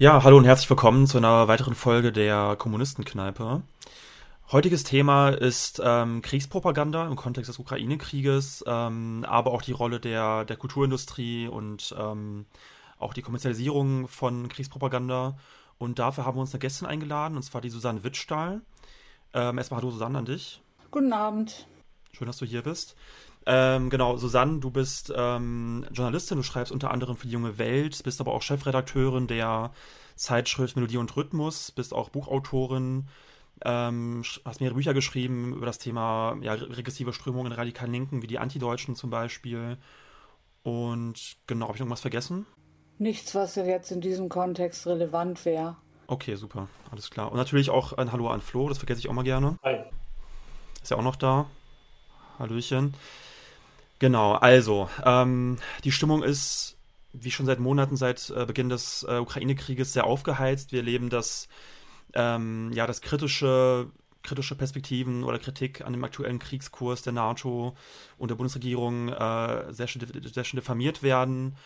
Ja, hallo und herzlich willkommen zu einer weiteren Folge der Kommunistenkneipe. Heutiges Thema ist ähm, Kriegspropaganda im Kontext des Ukraine-Krieges, ähm, aber auch die Rolle der, der Kulturindustrie und ähm, auch die Kommerzialisierung von Kriegspropaganda. Und dafür haben wir uns eine Gästin eingeladen, und zwar die Susanne Wittstahl. Ähm, erstmal hallo Susanne an dich. Guten Abend. Schön, dass du hier bist. Ähm, genau, Susanne, du bist ähm, Journalistin, du schreibst unter anderem für die junge Welt, bist aber auch Chefredakteurin der Zeitschrift Melodie und Rhythmus, bist auch Buchautorin, ähm, hast mehrere Bücher geschrieben über das Thema ja, regressive Strömungen in radikalen Linken, wie die Antideutschen zum Beispiel. Und genau, habe ich irgendwas vergessen? Nichts, was jetzt in diesem Kontext relevant wäre. Okay, super, alles klar. Und natürlich auch ein Hallo an Flo, das vergesse ich auch mal gerne. Hi. Ist ja auch noch da. Hallöchen. Genau, also, ähm, die Stimmung ist, wie schon seit Monaten, seit äh, Beginn des äh, Ukraine-Krieges sehr aufgeheizt. Wir erleben, dass ähm, ja, das kritische, kritische Perspektiven oder Kritik an dem aktuellen Kriegskurs der NATO und der Bundesregierung äh, sehr, schön, sehr schön diffamiert werden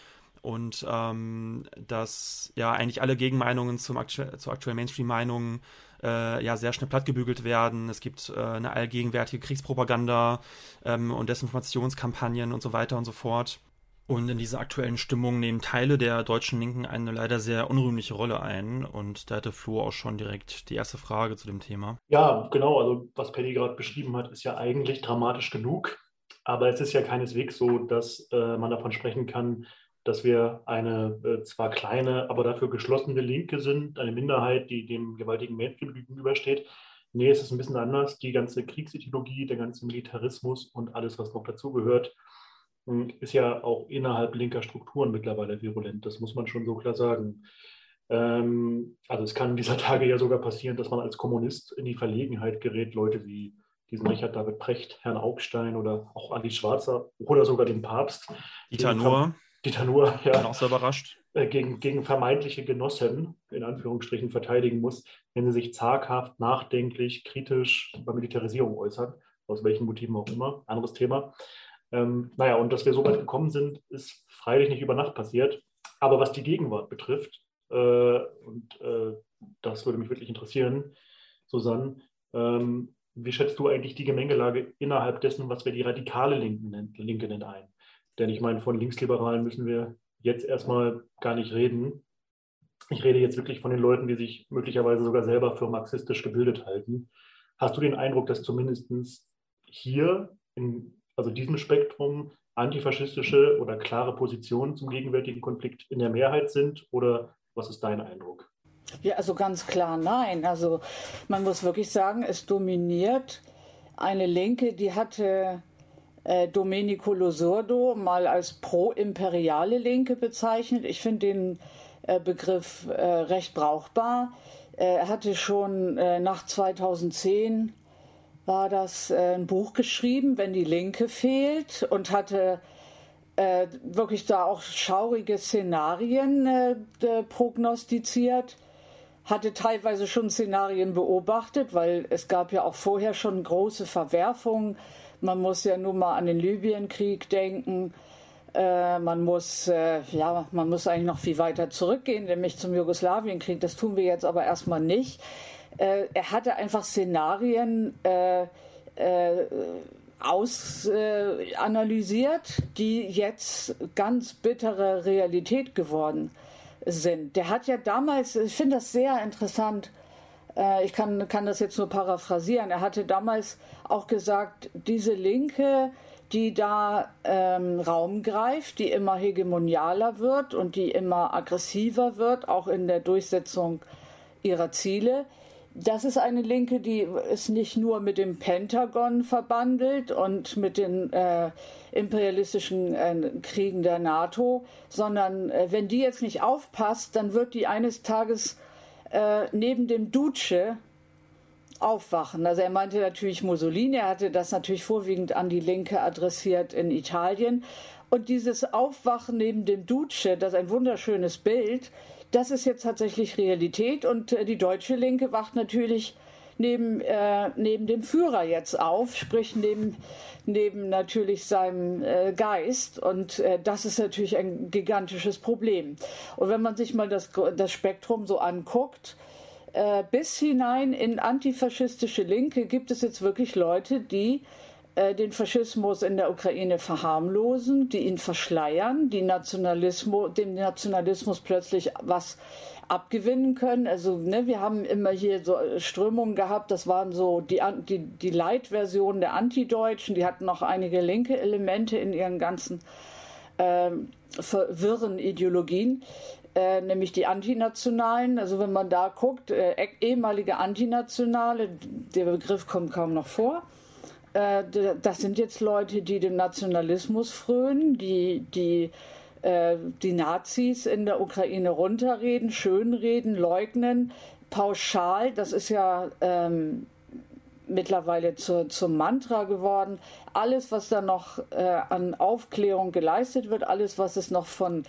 und ähm, dass ja eigentlich alle Gegenmeinungen zum aktu zur aktuellen Mainstream-Meinung äh, ja sehr schnell plattgebügelt werden. Es gibt äh, eine allgegenwärtige Kriegspropaganda ähm, und Desinformationskampagnen und so weiter und so fort. Und in dieser aktuellen Stimmung nehmen Teile der deutschen Linken eine leider sehr unrühmliche Rolle ein. Und da hatte Flo auch schon direkt die erste Frage zu dem Thema. Ja, genau. Also was Paddy gerade beschrieben hat, ist ja eigentlich dramatisch genug. Aber es ist ja keineswegs so, dass äh, man davon sprechen kann, dass wir eine äh, zwar kleine, aber dafür geschlossene Linke sind, eine Minderheit, die dem gewaltigen Mainstream gegenübersteht. Nee, es ist ein bisschen anders. Die ganze Kriegsideologie, der ganze Militarismus und alles, was noch dazugehört, hm, ist ja auch innerhalb linker Strukturen mittlerweile virulent. Das muss man schon so klar sagen. Ähm, also es kann dieser Tage ja sogar passieren, dass man als Kommunist in die Verlegenheit gerät, Leute wie diesen Richard David Precht, Herrn Augstein oder auch Ali Schwarzer oder sogar den Papst. Dieter Dieter Nuhr, ja. Bin auch sehr überrascht. Äh, gegen, gegen vermeintliche Genossen, in Anführungsstrichen, verteidigen muss, wenn sie sich zaghaft, nachdenklich, kritisch bei Militarisierung äußern, aus welchen Motiven auch immer. Anderes Thema. Ähm, naja, und dass wir so weit gekommen sind, ist freilich nicht über Nacht passiert. Aber was die Gegenwart betrifft, äh, und äh, das würde mich wirklich interessieren, Susanne, ähm, wie schätzt du eigentlich die Gemengelage innerhalb dessen, was wir die radikale Linke, Linke nennen, ein? Denn ich meine, von Linksliberalen müssen wir jetzt erstmal gar nicht reden. Ich rede jetzt wirklich von den Leuten, die sich möglicherweise sogar selber für marxistisch gebildet halten. Hast du den Eindruck, dass zumindest hier, in also diesem Spektrum, antifaschistische oder klare Positionen zum gegenwärtigen Konflikt in der Mehrheit sind? Oder was ist dein Eindruck? Ja, also ganz klar nein. Also man muss wirklich sagen, es dominiert eine Linke, die hatte äh, Domenico Losurdo mal als pro-imperiale Linke bezeichnet. Ich finde den äh, Begriff äh, recht brauchbar. Er hatte schon nach 2010 war das ein Buch geschrieben, wenn die Linke fehlt und hatte wirklich da auch schaurige Szenarien prognostiziert hatte teilweise schon Szenarien beobachtet, weil es gab ja auch vorher schon große Verwerfungen man muss ja nur mal an den Libyenkrieg denken. Äh, man muss, äh, ja, man muss eigentlich noch viel weiter zurückgehen, nämlich zum Jugoslawienkrieg. Das tun wir jetzt aber erstmal nicht. Äh, er hatte einfach Szenarien äh, äh, ausanalysiert, die jetzt ganz bittere Realität geworden sind. Der hat ja damals, ich finde das sehr interessant, äh, ich kann, kann das jetzt nur paraphrasieren. Er hatte damals auch gesagt, diese Linke, die da ähm, Raum greift, die immer hegemonialer wird und die immer aggressiver wird, auch in der Durchsetzung ihrer Ziele. Das ist eine Linke, die ist nicht nur mit dem Pentagon verbandelt und mit den äh, imperialistischen äh, Kriegen der NATO, sondern äh, wenn die jetzt nicht aufpasst, dann wird die eines Tages äh, neben dem Duce Aufwachen. Also er meinte natürlich Mussolini, er hatte das natürlich vorwiegend an die Linke adressiert in Italien. Und dieses Aufwachen neben dem Duce, das ist ein wunderschönes Bild, das ist jetzt tatsächlich Realität. Und äh, die deutsche Linke wacht natürlich neben, äh, neben dem Führer jetzt auf, sprich neben, neben natürlich seinem äh, Geist. Und äh, das ist natürlich ein gigantisches Problem. Und wenn man sich mal das, das Spektrum so anguckt, äh, bis hinein in antifaschistische Linke gibt es jetzt wirklich Leute, die äh, den Faschismus in der Ukraine verharmlosen, die ihn verschleiern, die Nationalismus, dem Nationalismus plötzlich was abgewinnen können. Also ne, wir haben immer hier so Strömungen gehabt, das waren so die, die, die Light-Version der Antideutschen, die hatten noch einige linke Elemente in ihren ganzen äh, verwirren Ideologien. Äh, nämlich die Antinationalen. Also wenn man da guckt, äh, ehemalige Antinationale, der Begriff kommt kaum noch vor. Äh, das sind jetzt Leute, die dem Nationalismus frönen, die, die äh, die Nazis in der Ukraine runterreden, schönreden, leugnen, pauschal. Das ist ja ähm, mittlerweile zur, zum Mantra geworden. Alles, was da noch äh, an Aufklärung geleistet wird, alles, was es noch von,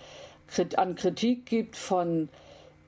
an Kritik gibt von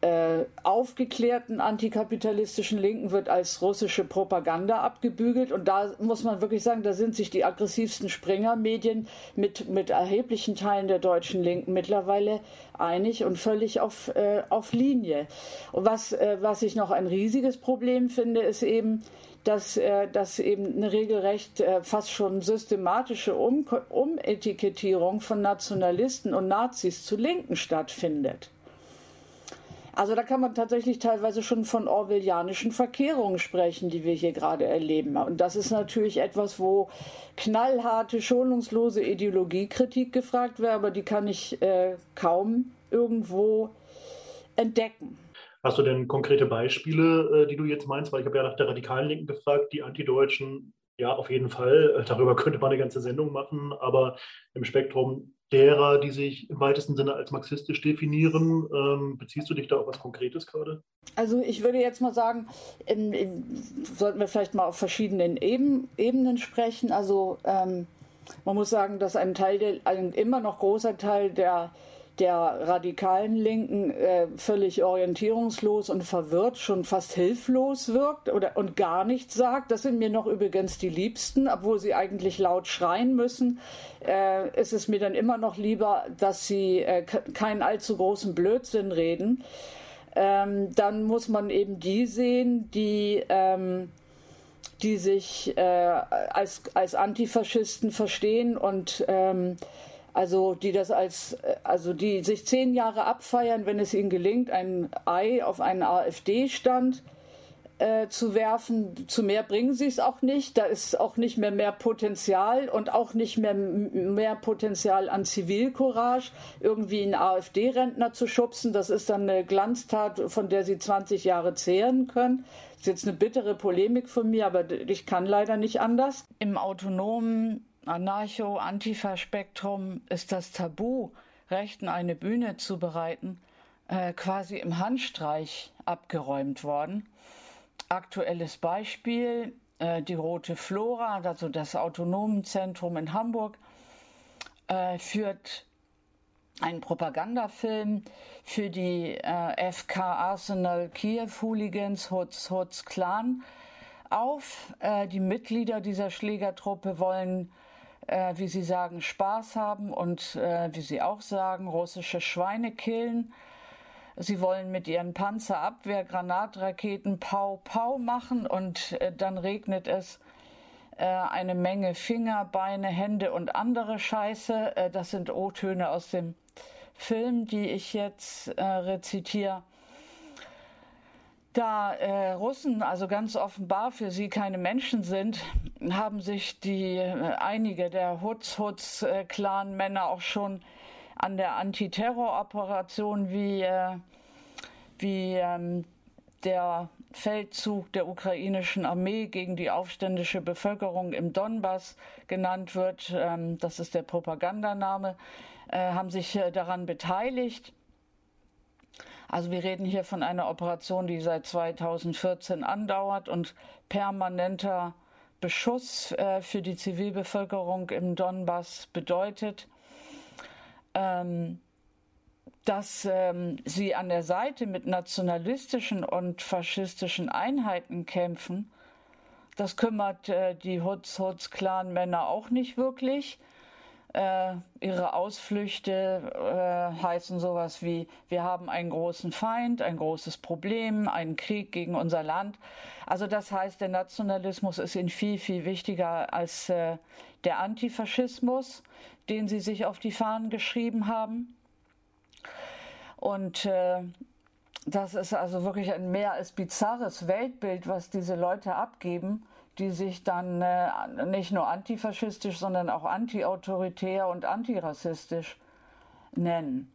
äh, aufgeklärten antikapitalistischen Linken wird als russische Propaganda abgebügelt. Und da muss man wirklich sagen, da sind sich die aggressivsten Springer-Medien mit, mit erheblichen Teilen der deutschen Linken mittlerweile einig und völlig auf, äh, auf Linie. Und was, äh, was ich noch ein riesiges Problem finde, ist eben, dass, äh, dass eben eine regelrecht äh, fast schon systematische um Umetikettierung von Nationalisten und Nazis zu Linken stattfindet. Also da kann man tatsächlich teilweise schon von orwellianischen Verkehrungen sprechen, die wir hier gerade erleben. Und das ist natürlich etwas, wo knallharte, schonungslose Ideologiekritik gefragt wäre, aber die kann ich äh, kaum irgendwo entdecken. Hast du denn konkrete Beispiele, äh, die du jetzt meinst? Weil ich habe ja nach der radikalen Linken gefragt, die Antideutschen, ja, auf jeden Fall. Darüber könnte man eine ganze Sendung machen, aber im Spektrum derer, die sich im weitesten Sinne als marxistisch definieren. Ähm, beziehst du dich da auf was Konkretes gerade? Also ich würde jetzt mal sagen, in, in, sollten wir vielleicht mal auf verschiedenen Eben, Ebenen sprechen. Also ähm, man muss sagen, dass ein Teil, der, ein immer noch großer Teil der der radikalen Linken äh, völlig orientierungslos und verwirrt, schon fast hilflos wirkt oder und gar nichts sagt. Das sind mir noch übrigens die Liebsten, obwohl sie eigentlich laut schreien müssen. Äh, ist es mir dann immer noch lieber, dass sie äh, keinen allzu großen Blödsinn reden. Ähm, dann muss man eben die sehen, die ähm, die sich äh, als, als Antifaschisten verstehen und ähm, also die das als, also die sich zehn Jahre abfeiern, wenn es ihnen gelingt, ein Ei auf einen AfD-Stand äh, zu werfen. Zu mehr bringen sie es auch nicht. Da ist auch nicht mehr mehr Potenzial und auch nicht mehr mehr Potenzial an Zivilcourage, irgendwie einen AfD-Rentner zu schubsen. Das ist dann eine Glanztat, von der sie 20 Jahre zehren können. Das ist jetzt eine bittere Polemik von mir, aber ich kann leider nicht anders. Im autonomen Anarcho-Antifa-Spektrum ist das Tabu, Rechten eine Bühne zu bereiten, äh, quasi im Handstreich abgeräumt worden. Aktuelles Beispiel, äh, die Rote Flora, also das Autonomenzentrum in Hamburg, äh, führt einen Propagandafilm für die FK Arsenal Kiew Hooligans Hutz Hutz Clan auf. Die Mitglieder dieser Schlägertruppe wollen äh, wie Sie sagen, Spaß haben und äh, wie Sie auch sagen, russische Schweine killen. Sie wollen mit ihren Panzerabwehr-Granatraketen Pau Pau machen und äh, dann regnet es äh, eine Menge Finger, Beine, Hände und andere Scheiße. Äh, das sind O-Töne aus dem Film, die ich jetzt äh, rezitiere. Da äh, Russen also ganz offenbar für sie keine Menschen sind, haben sich die äh, einige der Hutz-Hutz-Clan-Männer auch schon an der Antiterroroperation wie, äh, wie ähm, der Feldzug der ukrainischen Armee gegen die aufständische Bevölkerung im Donbass genannt wird, ähm, das ist der Propagandaname, äh, haben sich äh, daran beteiligt Also wir reden hier von einer Operation, die seit 2014 andauert und permanenter Beschuss äh, für die Zivilbevölkerung im Donbass bedeutet. Ähm, dass ähm, sie an der Seite mit nationalistischen und faschistischen Einheiten kämpfen, das kümmert äh, die Hutz-Hutz-Clan-Männer auch nicht wirklich. Äh, ihre Ausflüchte äh, heißen sowas wie, wir haben einen großen Feind, ein großes Problem, einen Krieg gegen unser Land. Also das heißt, der Nationalismus ist ihnen viel, viel wichtiger als äh, der Antifaschismus, den sie sich auf die Fahnen geschrieben haben. Und äh, das ist also wirklich ein mehr als bizarres Weltbild, was diese Leute abgeben die sich dann äh, nicht nur antifaschistisch, sondern auch antiautoritär und antirassistisch nennen.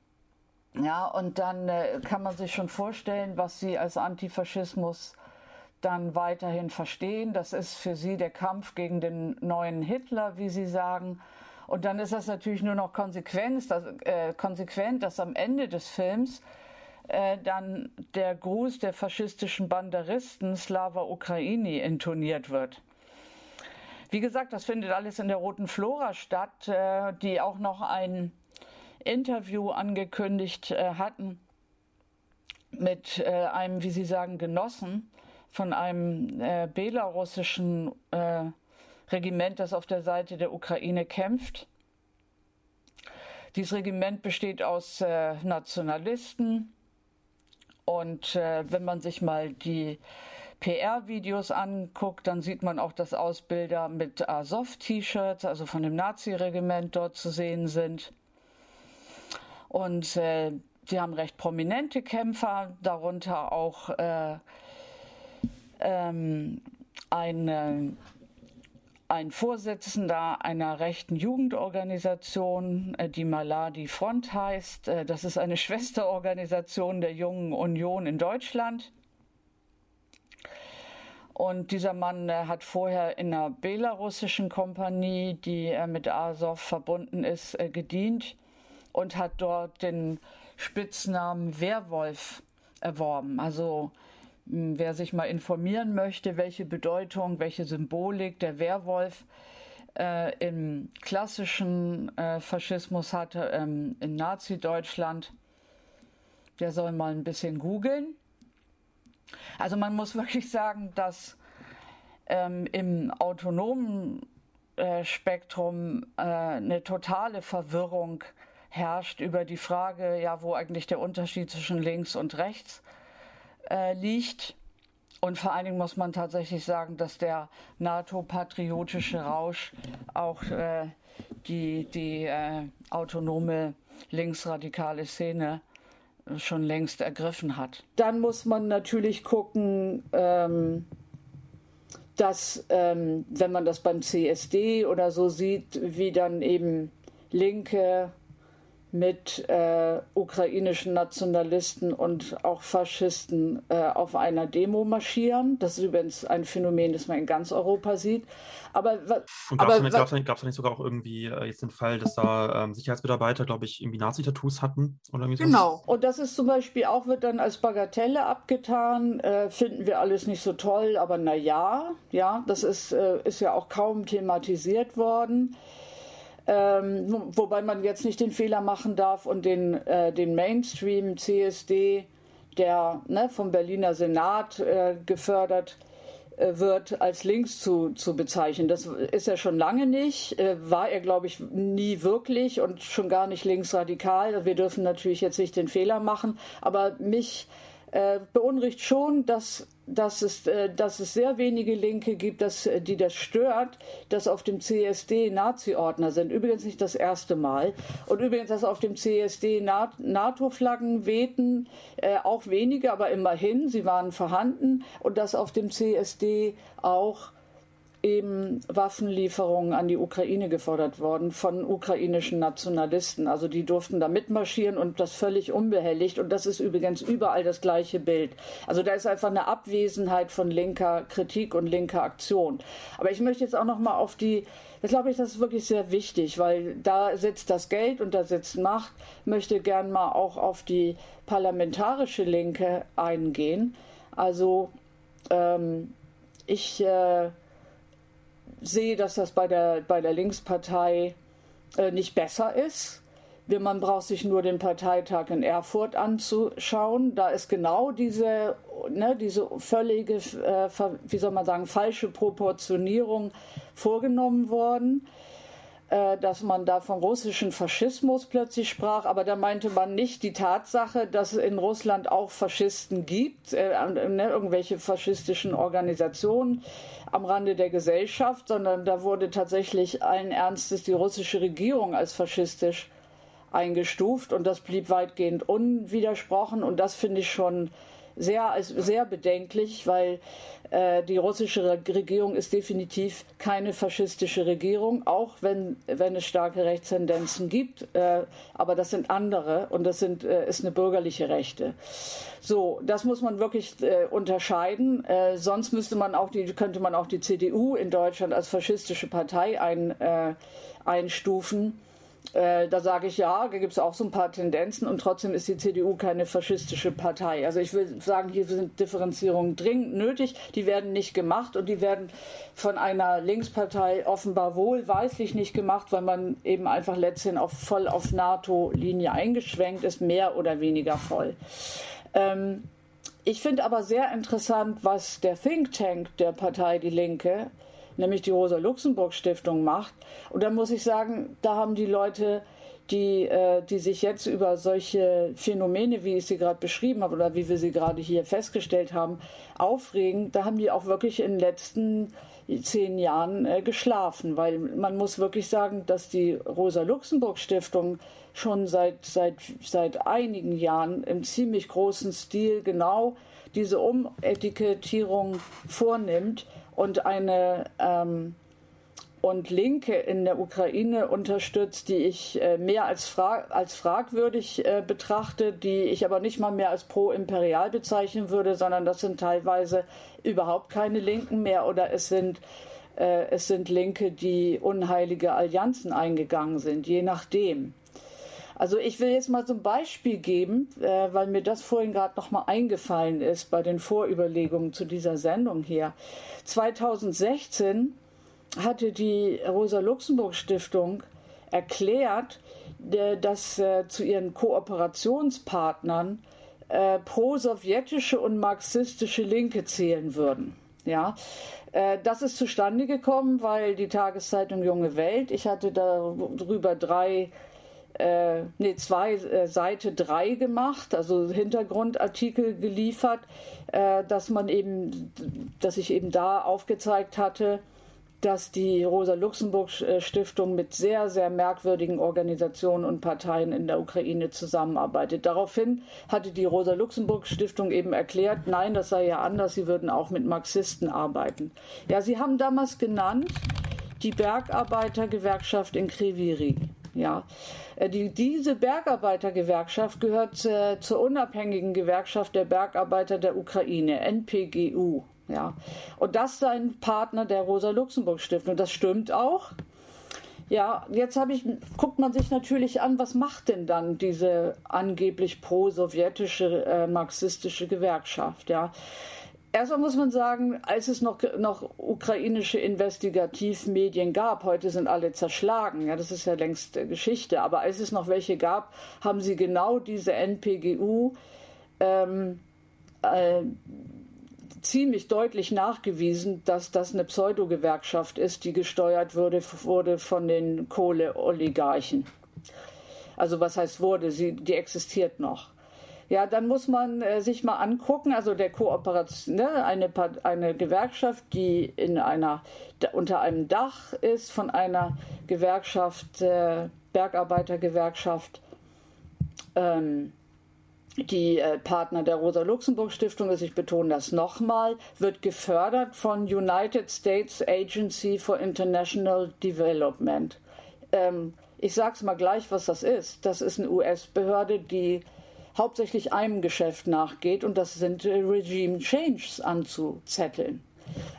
Ja, und dann äh, kann man sich schon vorstellen, was sie als Antifaschismus dann weiterhin verstehen. Das ist für sie der Kampf gegen den neuen Hitler, wie sie sagen. Und dann ist das natürlich nur noch konsequent, dass, äh, konsequent, dass am Ende des Films äh, dann der Gruß der faschistischen Banderisten Slava Ukraini intoniert wird. Wie gesagt, das findet alles in der Roten Flora statt, äh, die auch noch ein Interview angekündigt äh, hatten mit äh, einem, wie Sie sagen, Genossen von einem äh, belarussischen äh, Regiment, das auf der Seite der Ukraine kämpft. Dieses Regiment besteht aus äh, Nationalisten, und äh, wenn man sich mal die PR-Videos anguckt, dann sieht man auch, dass Ausbilder mit Azov-T-Shirts, also von dem Nazi-Regiment, dort zu sehen sind. Und äh, sie haben recht prominente Kämpfer, darunter auch äh, ähm, ein ein Vorsitzender einer rechten Jugendorganisation, äh, die Maladi Front heißt. Äh, das ist eine Schwesterorganisation der Jungen Union in Deutschland. Und dieser Mann äh, hat vorher in einer belarussischen Kompanie, die mit Azov verbunden ist, gedient und hat dort den Spitznamen Werwolf erworben. Also wer sich mal informieren möchte, welche Bedeutung, welche Symbolik der Werwolf äh, im klassischen äh, Faschismus hatte, ähm, in Nazi-Deutschland, der soll mal ein bisschen googeln. Also man muss wirklich sagen, dass ähm, im autonomen äh, Spektrum äh, eine totale Verwirrung herrscht über die Frage, ja, wo eigentlich der Unterschied zwischen links und rechts ist äh, liegt. Und vor allen Dingen muss man tatsächlich sagen, dass der NATO-patriotische Rausch auch äh, die, die äh, autonome linksradikale Szene schon längst ergriffen hat. Dann muss man natürlich gucken, ähm, dass, ähm, wenn man das beim CSD oder so sieht, wie dann eben linke mit äh, ukrainischen Nationalisten und auch Faschisten äh, auf einer Demo marschieren. Das ist übrigens ein Phänomen, das man in ganz Europa sieht. Aber, und gab es nicht, gab's nicht, nicht sogar auch irgendwie äh, jetzt den Fall, dass da ähm, Sicherheitsmitarbeiter, glaube ich, irgendwie Nazi-Tattoos hatten? Oder irgendwie genau. Und das ist zum Beispiel auch, wird dann als Bagatelle abgetan. Äh, finden wir alles nicht so toll, aber na ja, ja, das ist, äh, ist ja auch kaum thematisiert worden. Ähm, wobei man jetzt nicht den Fehler machen darf und den, äh, den Mainstream CSD, der ne, vom Berliner Senat äh, gefördert äh, wird, als links zu, zu bezeichnen. Das ist er schon lange nicht, äh, war er, glaube ich, nie wirklich und schon gar nicht linksradikal. Wir dürfen natürlich jetzt nicht den Fehler machen, aber mich äh, beunruhigt schon, dass dass es, äh, dass es sehr wenige Linke gibt, dass, äh, die das stört, dass auf dem CSD Nazi-Ordner sind. Übrigens nicht das erste Mal. Und übrigens, dass auf dem CSD NATO-Flaggen wehten, äh, auch wenige, aber immerhin, sie waren vorhanden. Und dass auf dem CSD auch eben Waffenlieferungen an die Ukraine gefordert worden von ukrainischen Nationalisten. Also die durften da mitmarschieren und das völlig unbehelligt. Und das ist übrigens überall das gleiche Bild. Also da ist einfach eine Abwesenheit von linker Kritik und linker Aktion. Aber ich möchte jetzt auch noch mal auf die das glaube ich, das ist wirklich sehr wichtig, weil da sitzt das Geld und da sitzt Macht. Möchte gern mal auch auf die parlamentarische Linke eingehen. Also ähm, ich äh, sehe, dass das bei der, bei der Linkspartei äh, nicht besser ist. Man braucht sich nur den Parteitag in Erfurt anzuschauen. Da ist genau diese, ne, diese völlige, äh, wie soll man sagen, falsche Proportionierung vorgenommen worden. Äh, dass man da von russischen Faschismus plötzlich sprach, aber da meinte man nicht die Tatsache, dass es in Russland auch Faschisten gibt, äh, ne, irgendwelche faschistischen Organisationen am Rande der Gesellschaft, sondern da wurde tatsächlich allen Ernstes die russische Regierung als faschistisch eingestuft und das blieb weitgehend unwidersprochen. Und das finde ich schon sehr, sehr bedenklich, weil äh, die russische Regierung ist definitiv keine faschistische Regierung, auch wenn, wenn es starke Rechtstendenzen gibt. Äh, aber das sind andere und das sind, äh, ist eine bürgerliche Rechte. So, das muss man wirklich äh, unterscheiden. Äh, sonst müsste man auch die, könnte man auch die CDU in Deutschland als faschistische Partei ein, äh, einstufen. Äh, da sage ich ja, da gibt es auch so ein paar Tendenzen und trotzdem ist die CDU keine faschistische Partei. Also ich will sagen, hier sind Differenzierungen dringend nötig, die werden nicht gemacht und die werden von einer Linkspartei offenbar wohlweislich nicht gemacht, weil man eben einfach letztendlich auf, voll auf NATO-Linie eingeschwenkt ist, mehr oder weniger voll. Ähm, ich finde aber sehr interessant, was der Think Tank der Partei Die Linke nämlich die Rosa-Luxemburg-Stiftung macht. Und da muss ich sagen, da haben die Leute, die, äh, die sich jetzt über solche Phänomene, wie ich sie gerade beschrieben habe oder wie wir sie gerade hier festgestellt haben, aufregen, da haben die auch wirklich in den letzten zehn Jahren äh, geschlafen, weil man muss wirklich sagen, dass die Rosa-Luxemburg-Stiftung schon seit, seit, seit einigen Jahren im ziemlich großen Stil genau diese Umetikettierung vornimmt und eine ähm, und Linke in der Ukraine unterstützt, die ich äh, mehr als, fra als fragwürdig äh, betrachte, die ich aber nicht mal mehr als pro-imperial bezeichnen würde, sondern das sind teilweise überhaupt keine Linken mehr oder es sind, äh, es sind Linke, die unheilige Allianzen eingegangen sind, je nachdem. Also ich will jetzt mal so ein Beispiel geben, äh, weil mir das vorhin gerade noch mal eingefallen ist bei den Vorüberlegungen zu dieser Sendung hier. 2016 hatte die Rosa-Luxemburg-Stiftung erklärt, dass äh, zu ihren Kooperationspartnern äh, pro-sowjetische und marxistische Linke zählen würden. Ja, äh, das ist zustande gekommen, weil die Tageszeitung Junge Welt, ich hatte darüber drei äh, nee, zwei äh, Seite 3 gemacht, also Hintergrundartikel geliefert, äh, dass man eben, dass ich eben da aufgezeigt hatte, dass die Rosa-Luxemburg-Stiftung mit sehr, sehr merkwürdigen Organisationen und Parteien in der Ukraine zusammenarbeitet. Daraufhin hatte die Rosa-Luxemburg-Stiftung eben erklärt, nein, das sei ja anders, sie würden auch mit Marxisten arbeiten. Ja, sie haben damals genannt die Bergarbeitergewerkschaft in Kriviri. Ja, äh, die, diese Bergarbeitergewerkschaft gehört äh, zur unabhängigen Gewerkschaft der Bergarbeiter der Ukraine, NPGU. Ja, und das ist ein Partner der Rosa-Luxemburg-Stiftung. Das stimmt auch. Ja, jetzt ich, guckt man sich natürlich an, was macht denn dann diese angeblich pro-sowjetische äh, marxistische Gewerkschaft? Ja, Erstmal muss man sagen, als es noch, noch ukrainische Investigativmedien gab, heute sind alle zerschlagen, ja, das ist ja längst äh, Geschichte, aber als es noch welche gab, haben sie genau diese NPGU ähm, äh, ziemlich deutlich nachgewiesen, dass das eine Pseudogewerkschaft ist, die gesteuert wurde, wurde von den Kohleoligarchen. Also was heißt wurde, sie, die existiert noch. Ja, dann muss man äh, sich mal angucken, also der Kooperation, ne, eine, eine Gewerkschaft, die in einer, unter einem Dach ist von einer Gewerkschaft, äh, Bergarbeitergewerkschaft, ähm, die äh, Partner der Rosa-Luxemburg-Stiftung ist, ich betone das nochmal, wird gefördert von United States Agency for International Development. Ähm, ich sage es mal gleich, was das ist. Das ist eine US-Behörde, die hauptsächlich einem Geschäft nachgeht und das sind äh, Regime Changes anzuzetteln.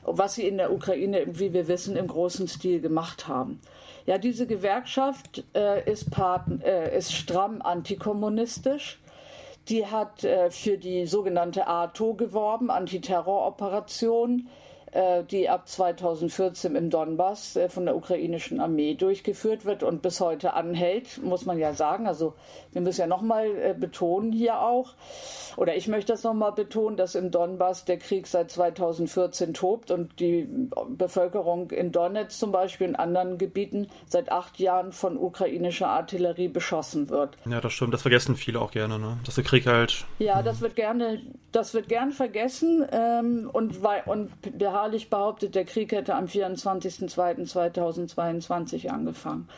Was sie in der Ukraine, wie wir wissen, im großen Stil gemacht haben. Ja, diese Gewerkschaft äh, ist, part, äh, ist stramm antikommunistisch die hat äh, für die sogenannte ATO geworben, Antiterroroperation äh, die ab 2014 im Donbass äh, von der ukrainischen Armee durchgeführt wird und bis heute anhält, muss man ja sagen. Also wir müssen ja nochmal äh, betonen hier auch, oder ich möchte das nochmal betonen, dass im Donbass der Krieg seit 2014 tobt und die Bevölkerung in Donetsk zum Beispiel in anderen Gebieten seit acht Jahren von ukrainischer Artillerie beschossen wird. Ja, das stimmt. Das vergessen viele auch gerne, ne? dass der Krieg halt. Ja, das wird gerne, das wird gern vergessen ähm, und, und wir beharrlich behauptet, der Krieg hätte am 24.02.2022 angefangen.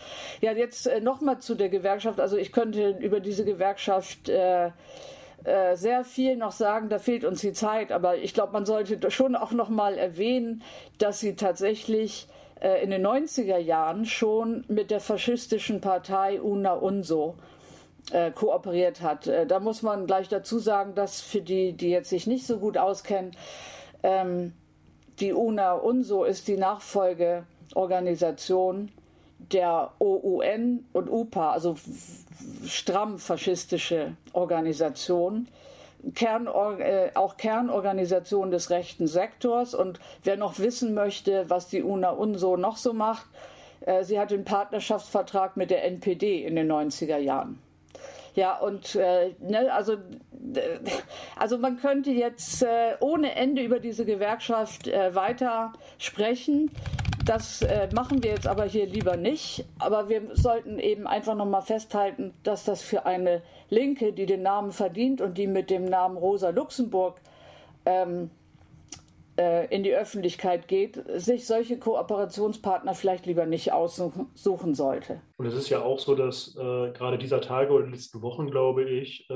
Ja, jetzt äh, nochmal zu der Gewerkschaft. Also ich könnte über diese Gewerkschaft äh, äh, sehr viel noch sagen, da fehlt uns die Zeit, aber ich glaube, man sollte schon auch noch mal erwähnen, dass sie tatsächlich äh, in den 90er Jahren schon mit der faschistischen Partei Una Unso äh, kooperiert hat. Da muss man gleich dazu sagen, dass für die, die jetzt sich nicht so gut auskennen, ähm, die UNA UNSO ist die Nachfolgeorganisation der OUN und UPA, also stramm faschistische Organisation. Kern, äh, auch Kernorganisation des rechten Sektors. Und wer noch wissen möchte, was die UNA UNSO noch so macht, äh, sie hat den Partnerschaftsvertrag mit der NPD in den 90er Jahren. Ja, und äh, ne, also, also man könnte jetzt äh, ohne Ende über diese Gewerkschaft äh, weiter sprechen. Das äh, machen wir jetzt aber hier lieber nicht. Aber wir sollten eben einfach nochmal festhalten, dass das für eine Linke, die den Namen verdient und die mit dem Namen Rosa Luxemburg ähm, äh, in die Öffentlichkeit geht, sich solche Kooperationspartner vielleicht lieber nicht aussuchen sollte. Und es ist ja auch so, dass äh, gerade dieser Tage oder letzten Wochen, glaube ich,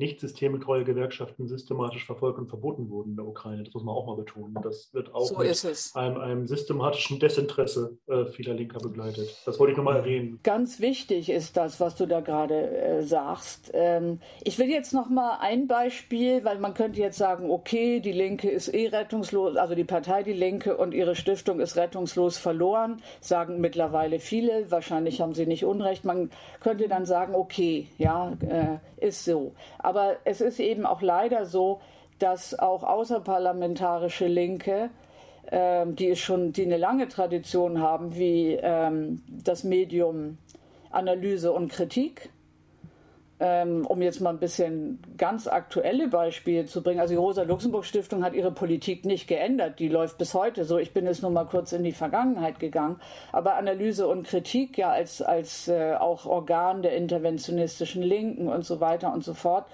nicht systemtreue Gewerkschaften systematisch verfolgt und verboten wurden in der Ukraine. Das muss man auch mal betonen. Das wird auch so mit einem, einem, systematischen Desinteresse äh, vieler Linker begleitet. Das wollte ich nochmal erwähnen. Ganz wichtig ist das, was du da gerade äh, sagst. Ähm, ich will jetzt nochmal ein Beispiel, weil man könnte jetzt sagen, okay, die Linke ist eh rettungslos, also die Partei Die Linke und ihre Stiftung ist rettungslos verloren, sagen mittlerweile viele. Wahrscheinlich haben sie nicht Unrecht. Man könnte dann sagen, okay, ja, äh, ist so. Aber es ist eben auch leider so, dass auch außerparlamentarische Linke, ähm, die schon, die eine lange Tradition haben, wie ähm, das Medium Analyse und Kritik, um jetzt mal ein bisschen ganz aktuelle Beispiele zu bringen. Also die Rosa-Luxemburg-Stiftung hat ihre Politik nicht geändert, die läuft bis heute so. Ich bin jetzt nur mal kurz in die Vergangenheit gegangen. Aber Analyse und Kritik ja als, als äh, auch Organ der interventionistischen Linken und so weiter und so fort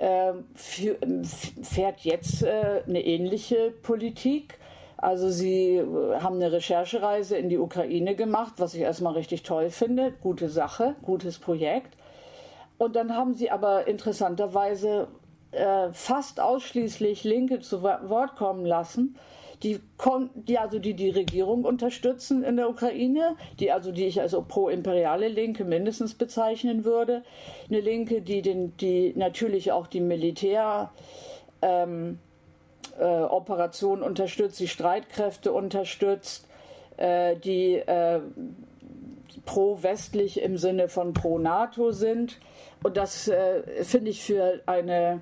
äh, fährt jetzt äh, eine ähnliche Politik. Also sie äh, haben eine Recherchereise in die Ukraine gemacht, was ich erstmal richtig toll finde. Gute Sache, gutes Projekt. Und dann haben sie aber interessanterweise äh, fast ausschließlich Linke zu Wort kommen lassen die, die also die die Regierung unterstützen in der Ukraine, die also die ich als pro-imperiale Linke mindestens bezeichnen würde, eine Linke, die den, die natürlich auch die Militär ähm, äh, unterstützt, die Streitkräfte unterstützt, äh, die äh, pro-westlich im Sinne von pro-NATO sind. Und das äh, finde ich für eine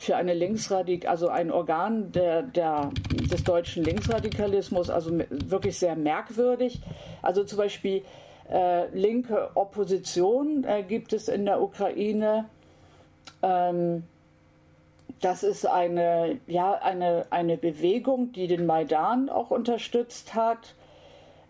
für eine Linksradik, also ein Organ der, der, des deutschen Linksradikalismus, also wirklich sehr merkwürdig. Also zum Beispiel äh, linke Opposition äh, gibt es in der Ukraine. Ähm, das ist eine, ja, eine, eine Bewegung, die den Maidan auch unterstützt hat.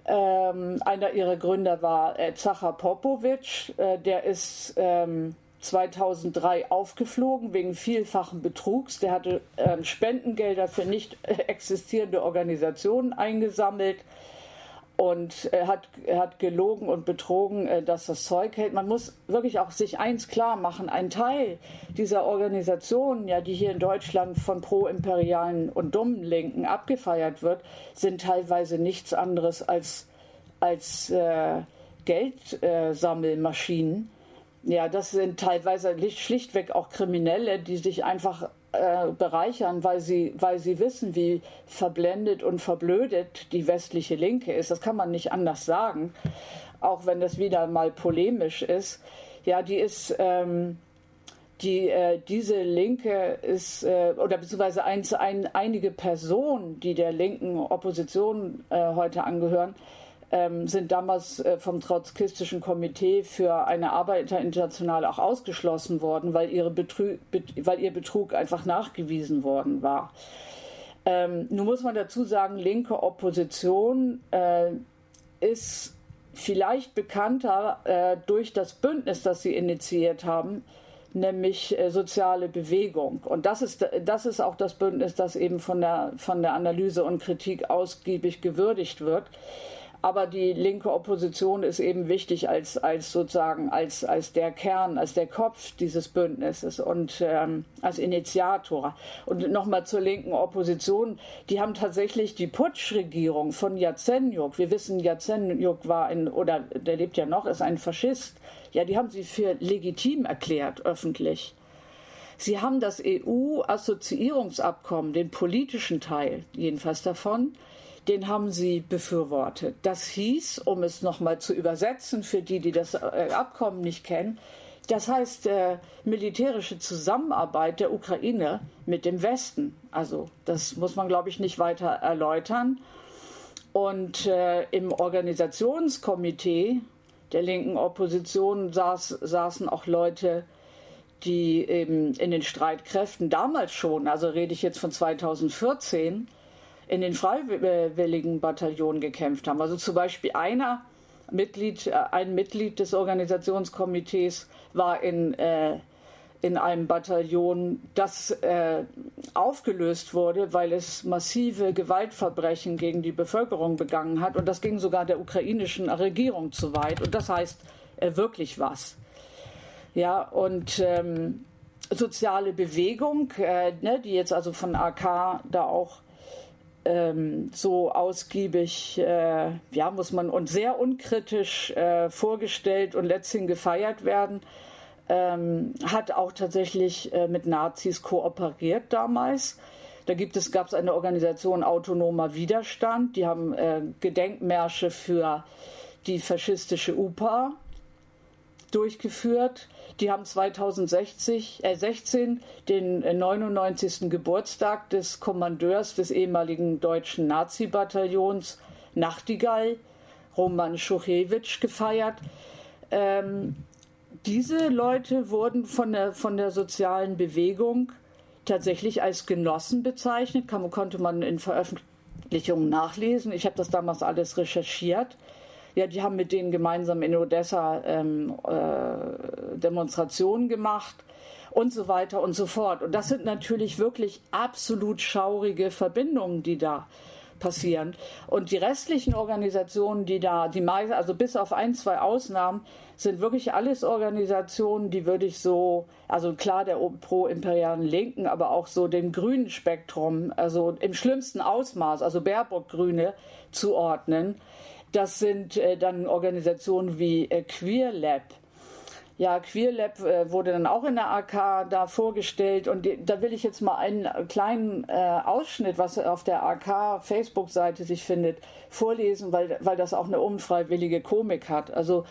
Ähm, einer ihrer Gründer war äh, Zacher Popovic, äh, der ist ähm, 2003 aufgeflogen wegen vielfachen Betrugs. Der hatte äh, Spendengelder für nicht existierende Organisationen eingesammelt und er hat, hat gelogen und betrogen, äh, dass das Zeug hält. Man muss wirklich auch sich eins klar machen. Ein Teil dieser Organisationen, ja, die hier in Deutschland von pro-imperialen und dummen Linken abgefeiert wird, sind teilweise nichts anderes als, als äh, Geldsammelmaschinen. Ja, das sind teilweise schlichtweg auch Kriminelle, die sich einfach äh, bereichern, weil sie, weil sie wissen, wie verblendet und verblödet die westliche Linke ist. Das kann man nicht anders sagen, auch wenn das wieder mal polemisch ist. Ja, die ist. Ähm, die, äh, diese Linke ist, äh, oder beziehungsweise ein, ein, einige Personen, die der linken Opposition äh, heute angehören, ähm, sind damals äh, vom Trotzkistischen Komitee für eine Arbeiterinternationale auch ausgeschlossen worden, weil, ihre Betrug, weil ihr Betrug einfach nachgewiesen worden war. Ähm, nun muss man dazu sagen, linke Opposition äh, ist vielleicht bekannter äh, durch das Bündnis, das sie initiiert haben, nämlich äh, soziale Bewegung. Und das ist, das ist auch das Bündnis, das eben von der, von der Analyse und Kritik ausgiebig gewürdigt wird. Aber die linke Opposition ist eben wichtig als, als sozusagen als, als der Kern, als der Kopf dieses Bündnisses und ähm, als Initiator. Und nochmal zur linken Opposition. Die haben tatsächlich die Putschregierung von Jazenjuk. Wir wissen, Jazenjuk war ein, oder der lebt ja noch, ist ein Faschist. Ja, die haben sie für legitim erklärt, öffentlich. Sie haben das EU-Assoziierungsabkommen, den politischen Teil jedenfalls davon, den haben sie befürwortet. Das hieß, um es nochmal zu übersetzen für die, die das äh, Abkommen nicht kennen, das heißt äh, militärische Zusammenarbeit der Ukraine mit dem Westen. Also das muss man, glaube ich, nicht weiter erläutern. Und äh, im Organisationskomitee der linken Opposition saß, saßen auch Leute, die eben in den Streitkräften damals schon, also rede ich jetzt von 2014, in den freiwilligen Bataillonen gekämpft haben. Also zum Beispiel einer Mitglied, äh, ein Mitglied des Organisationskomitees war in, äh, in einem Bataillon, das äh, aufgelöst wurde, weil es massive Gewaltverbrechen gegen die Bevölkerung begangen hat. Und das ging sogar der ukrainischen Regierung zu weit. Und das heißt äh, wirklich was. Ja, und ähm, soziale Bewegung, äh, ne, die jetzt also von AK da auch ähm, so ausgiebig, äh, ja, muss man und sehr unkritisch äh, vorgestellt und letzthin gefeiert werden, ähm, hat auch tatsächlich äh, mit Nazis kooperiert damals. Da gibt es, gab es eine Organisation Autonomer Widerstand, die haben äh, Gedenkmärsche für die faschistische UPA durchgeführt. Die haben 2016 äh, 16 den 99. Äh, Geburtstag des Kommandeurs des ehemaligen deutschen Nazi-Bataillons Nachtigall, Roman Schuchewitsch, gefeiert. Ähm, diese Leute wurden von der, von der sozialen Bewegung tatsächlich als Genossen bezeichnet, kann, konnte man in Veröffentlichungen nachlesen. Ich habe das damals alles recherchiert. Ja, die haben mit denen gemeinsam in Odessa ähm, äh, Demonstrationen gemacht und so weiter und so fort. Und das sind natürlich wirklich absolut schaurige Verbindungen, die da passieren. Und die restlichen Organisationen, die da, die meisten, also bis auf ein, zwei Ausnahmen, sind wirklich alles Organisationen, die würde ich so, also klar der pro-imperialen Linken, aber auch so dem grünen Spektrum, also im schlimmsten Ausmaß, also Baerbock-Grüne zuordnen. Das sind äh, dann Organisationen wie äh, Queer Lab. Ja, Queer Lab äh, wurde dann auch in der AK da vorgestellt und da will ich jetzt mal einen kleinen Ausschnitt, was auf der AK Facebook-Seite sich findet, vorlesen, weil, weil das auch eine unfreiwillige Komik hat. Also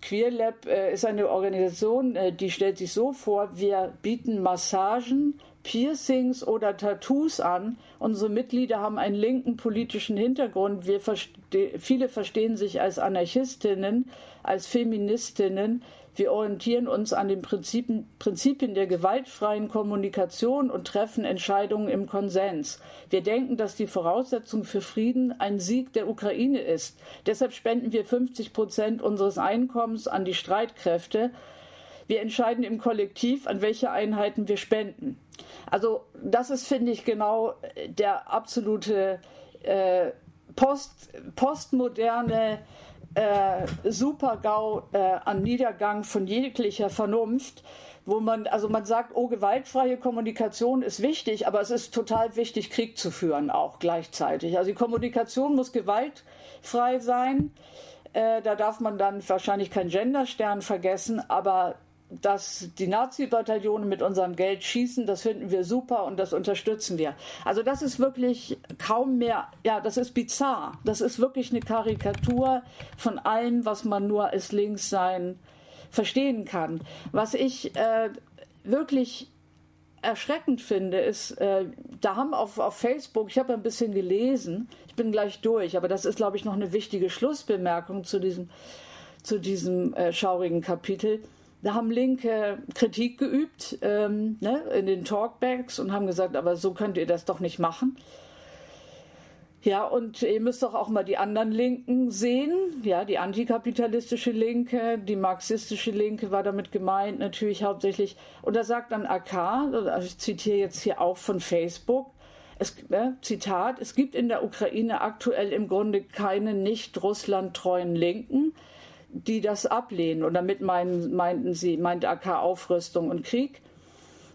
Queer Lab ist eine Organisation, die stellt sich so vor, wir bieten Massagen, Piercings oder Tattoos an. Unsere Mitglieder haben einen linken politischen Hintergrund. Wir verste viele verstehen sich als Anarchistinnen, als Feministinnen. Wir orientieren uns an den Prinzipien, Prinzipien der gewaltfreien Kommunikation und treffen Entscheidungen im Konsens. Wir denken, dass die Voraussetzung für Frieden ein Sieg der Ukraine ist. Deshalb spenden wir 50 Prozent unseres Einkommens an die Streitkräfte. Wir entscheiden im Kollektiv, an welche Einheiten wir spenden. Also das ist, finde ich, genau der absolute äh, post, postmoderne äh, Super-GAU äh, an Niedergang von jeglicher Vernunft, wo man, also man sagt, oh, gewaltfreie Kommunikation ist wichtig, aber es ist total wichtig, Krieg zu führen auch gleichzeitig. Also die Kommunikation muss gewaltfrei sein. Äh, da darf man dann wahrscheinlich keinen Genderstern vergessen, aber dass die Nazi-Bataillone mit unserem Geld schießen, das finden wir super und das unterstützen wir. Also das ist wirklich kaum mehr, ja, das ist bizarr. Das ist wirklich eine Karikatur von allem, was man nur als Linkssein verstehen kann. Was ich äh, wirklich erschreckend finde, ist, äh, da haben auf, auf Facebook, ich habe ein bisschen gelesen, ich bin gleich durch, aber das ist, glaube ich, noch eine wichtige Schlussbemerkung zu diesem, zu diesem äh, schaurigen Kapitel da haben Linke Kritik geübt ähm, ne, in den Talkbacks und haben gesagt, aber so könnt ihr das doch nicht machen. Ja, und ihr müsst doch auch mal die anderen Linken sehen. Ja, die antikapitalistische Linke, die marxistische Linke war damit gemeint, natürlich hauptsächlich. Und da sagt dann AK, also ich zitiere jetzt hier auch von Facebook, es, äh, Zitat, es gibt in der Ukraine aktuell im Grunde keine nicht Russland treuen Linken die das ablehnen. Und damit meinen, meinten sie, meint AK Aufrüstung und Krieg.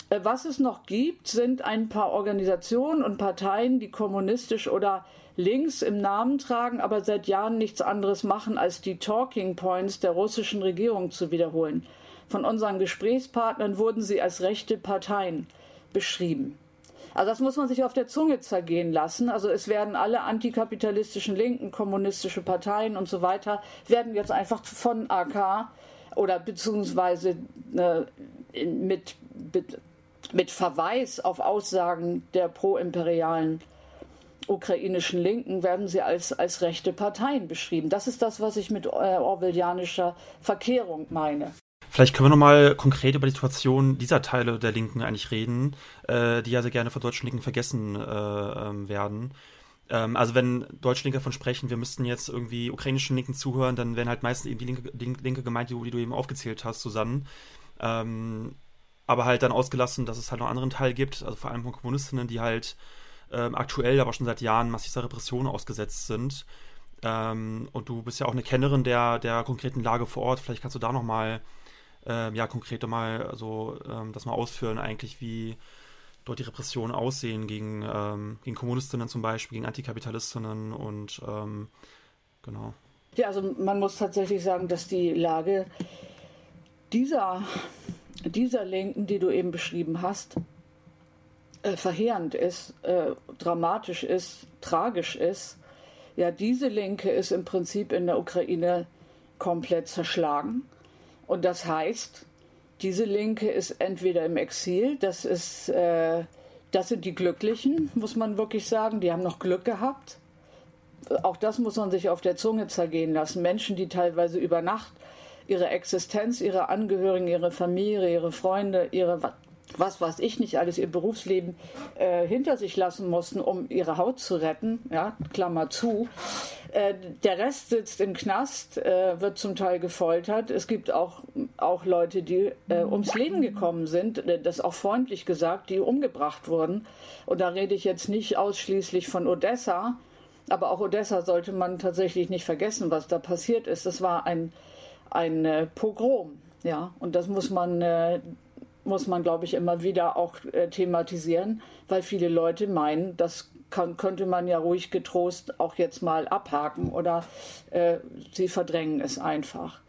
Äh, was es noch gibt, sind ein paar Organisationen und Parteien, die kommunistisch oder links im Namen tragen, aber seit Jahren nichts anderes machen, als die Talking Points der russischen Regierung zu wiederholen. Von unseren Gesprächspartnern wurden sie als rechte Parteien beschrieben. Also das muss man sich auf der Zunge zergehen lassen. Also es werden alle antikapitalistischen Linken, kommunistische Parteien und so weiter, werden jetzt einfach von AK oder beziehungsweise äh, mit, mit, mit Verweis auf Aussagen der proimperialen ukrainischen Linken werden sie als, als rechte Parteien beschrieben. Das ist das, was ich mit äh, orwellianischer Verkehrung meine. Vielleicht können wir nochmal konkret über die Situation dieser Teile der Linken eigentlich reden, äh, die ja sehr gerne von deutschen Linken vergessen äh, ähm, werden. Ähm, also wenn deutsche Linke davon sprechen, wir müssten jetzt irgendwie ukrainischen Linken zuhören, dann werden halt meistens eben die Linke, Linke gemeint, die, die, du eben aufgezählt hast, Susanne. Ähm, aber halt dann ausgelassen, dass es halt noch einen anderen Teil gibt, also vor allem von Kommunistinnen, die halt ähm, aktuell, aber schon seit Jahren massiver Repressionen ausgesetzt sind. Ähm, und du bist ja auch eine Kennerin der, der konkreten Lage vor Ort. Vielleicht kannst du da nochmal äh, ja, konkreter mal, also ähm, das mal ausführen, eigentlich, wie dort die Repressionen aussehen gegen, ähm, gegen Kommunistinnen zum Beispiel, gegen Antikapitalistinnen und ähm, genau. Ja, also man muss tatsächlich sagen, dass die Lage dieser, dieser Linken, die du eben beschrieben hast, äh, verheerend ist, äh, dramatisch ist, tragisch ist. Ja, diese Linke ist im Prinzip in der Ukraine komplett zerschlagen. Und das heißt, diese Linke ist entweder im Exil, das ist, äh, das sind die Glücklichen, muss man wirklich sagen, die haben noch Glück gehabt. Auch das muss man sich auf der Zunge zergehen lassen. Menschen, die teilweise über Nacht ihre Existenz, ihre Angehörigen, ihre Familie, ihre Freunde, ihre was weiß ich nicht alles, ihr Berufsleben äh, hinter sich lassen mussten, um ihre Haut zu retten, ja, Klammer zu. Äh, der Rest sitzt im Knast, äh, wird zum Teil gefoltert. Es gibt auch, auch Leute, die äh, ums Leben gekommen sind, äh, das auch freundlich gesagt, die umgebracht wurden. Und da rede ich jetzt nicht ausschließlich von Odessa, aber auch Odessa sollte man tatsächlich nicht vergessen, was da passiert ist. Das war ein, ein äh, Pogrom, ja, und das muss man muss man, glaube ich, immer wieder auch äh, thematisieren, weil viele Leute meinen, das kann, könnte man ja ruhig getrost auch jetzt mal abhaken oder äh, sie verdrängen es einfach.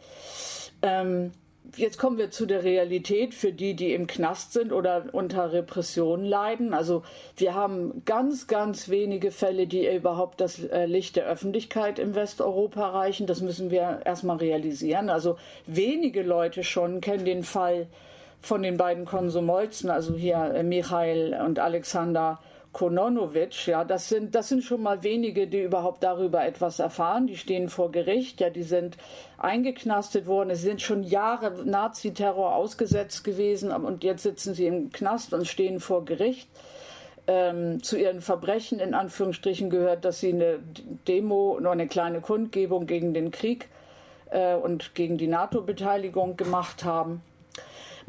Ähm, jetzt kommen wir zu der Realität für die, die im Knast sind oder unter Repression leiden. Also wir haben ganz, ganz wenige Fälle, die überhaupt das äh, Licht der Öffentlichkeit in Westeuropa erreichen. Das müssen wir erstmal realisieren. Also wenige Leute schon kennen den Fall von den beiden Konsumolzen, also hier äh, Michael und Alexander Kononovic, ja, das sind, das sind schon mal wenige, die überhaupt darüber etwas erfahren. Die stehen vor Gericht, ja, die sind eingeknastet worden. Sie sind schon Jahre Naziterror ausgesetzt gewesen und jetzt sitzen sie im Knast und stehen vor Gericht. Ähm, zu ihren Verbrechen in Anführungsstrichen gehört, dass sie eine Demo, nur eine kleine Kundgebung gegen den Krieg äh, und gegen die NATO-Beteiligung gemacht haben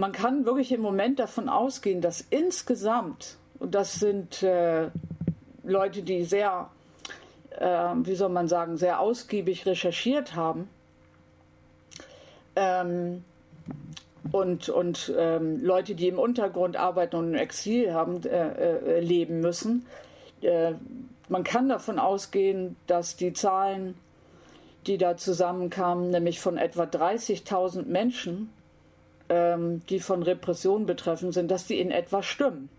man kann wirklich im Moment davon ausgehen, dass insgesamt, und das sind äh, Leute, die sehr äh, wie soll man sagen, sehr ausgiebig recherchiert haben. Ähm, und, und ähm, Leute, die im Untergrund arbeiten und im Exil haben, äh, äh, leben müssen. Äh, man kann davon ausgehen, dass die Zahlen, die da zusammenkamen, nämlich von etwa 30.000 Menschen, ähm, die von Repression betreffen sind, dass die in etwa stimmen.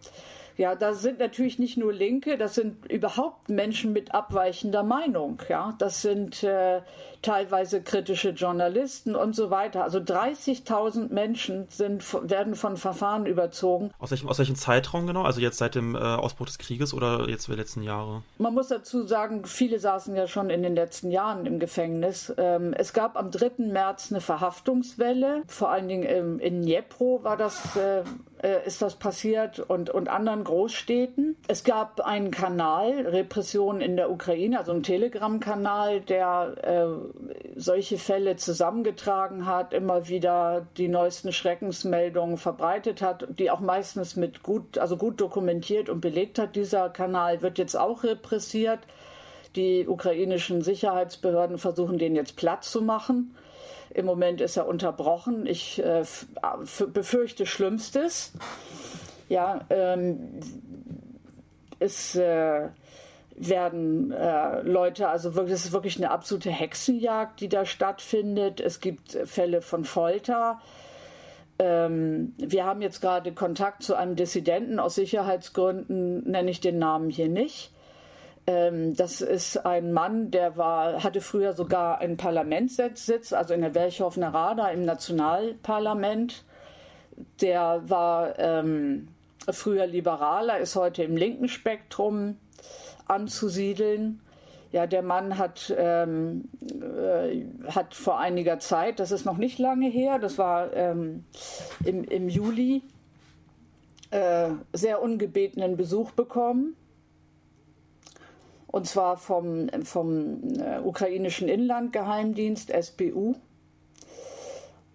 Ja, da sind natürlich nicht nur Linke, das sind überhaupt Menschen mit abweichender Meinung. Ja, das sind äh, teilweise kritische Journalisten und so weiter. Also 30.000 Menschen sind, werden von Verfahren überzogen. Aus welchem, aus welchem Zeitraum genau? Also jetzt seit dem äh, Ausbruch des Krieges oder jetzt die letzten Jahre? Man muss dazu sagen, viele saßen ja schon in den letzten Jahren im Gefängnis. Ähm, es gab am 3. März eine Verhaftungswelle, vor allen Dingen im, in Dnipro war das, äh, äh, ist das passiert und, und anderen Großstädten. Es gab einen Kanal, Repression in der Ukraine, also einen Telegram-Kanal, der solche Fälle zusammengetragen hat, immer wieder die neuesten Schreckensmeldungen verbreitet hat, die auch meistens mit gut, also gut dokumentiert und belegt hat. Dieser Kanal wird jetzt auch repressiert. Die ukrainischen Sicherheitsbehörden versuchen, den jetzt platt zu machen. Im Moment ist er unterbrochen. Ich äh, befürchte Schlimmstes. Ja, ähm, es äh, werden äh, Leute, also wirklich, es ist wirklich eine absolute Hexenjagd, die da stattfindet. Es gibt Fälle von Folter. Ähm, wir haben jetzt gerade Kontakt zu einem Dissidenten aus Sicherheitsgründen, nenne ich den Namen hier nicht. Ähm, das ist ein Mann, der war, hatte früher sogar einen Parlamentssitz, also in der Welchhofener Rada im Nationalparlament. Der war ähm, früher Liberaler, ist heute im linken Spektrum anzusiedeln. Ja, der Mann hat, ähm, äh, hat vor einiger Zeit, das ist noch nicht lange her, das war ähm, im, im Juli, äh, sehr ungebetenen Besuch bekommen. Und zwar vom, vom äh, ukrainischen Inlandgeheimdienst, SBU.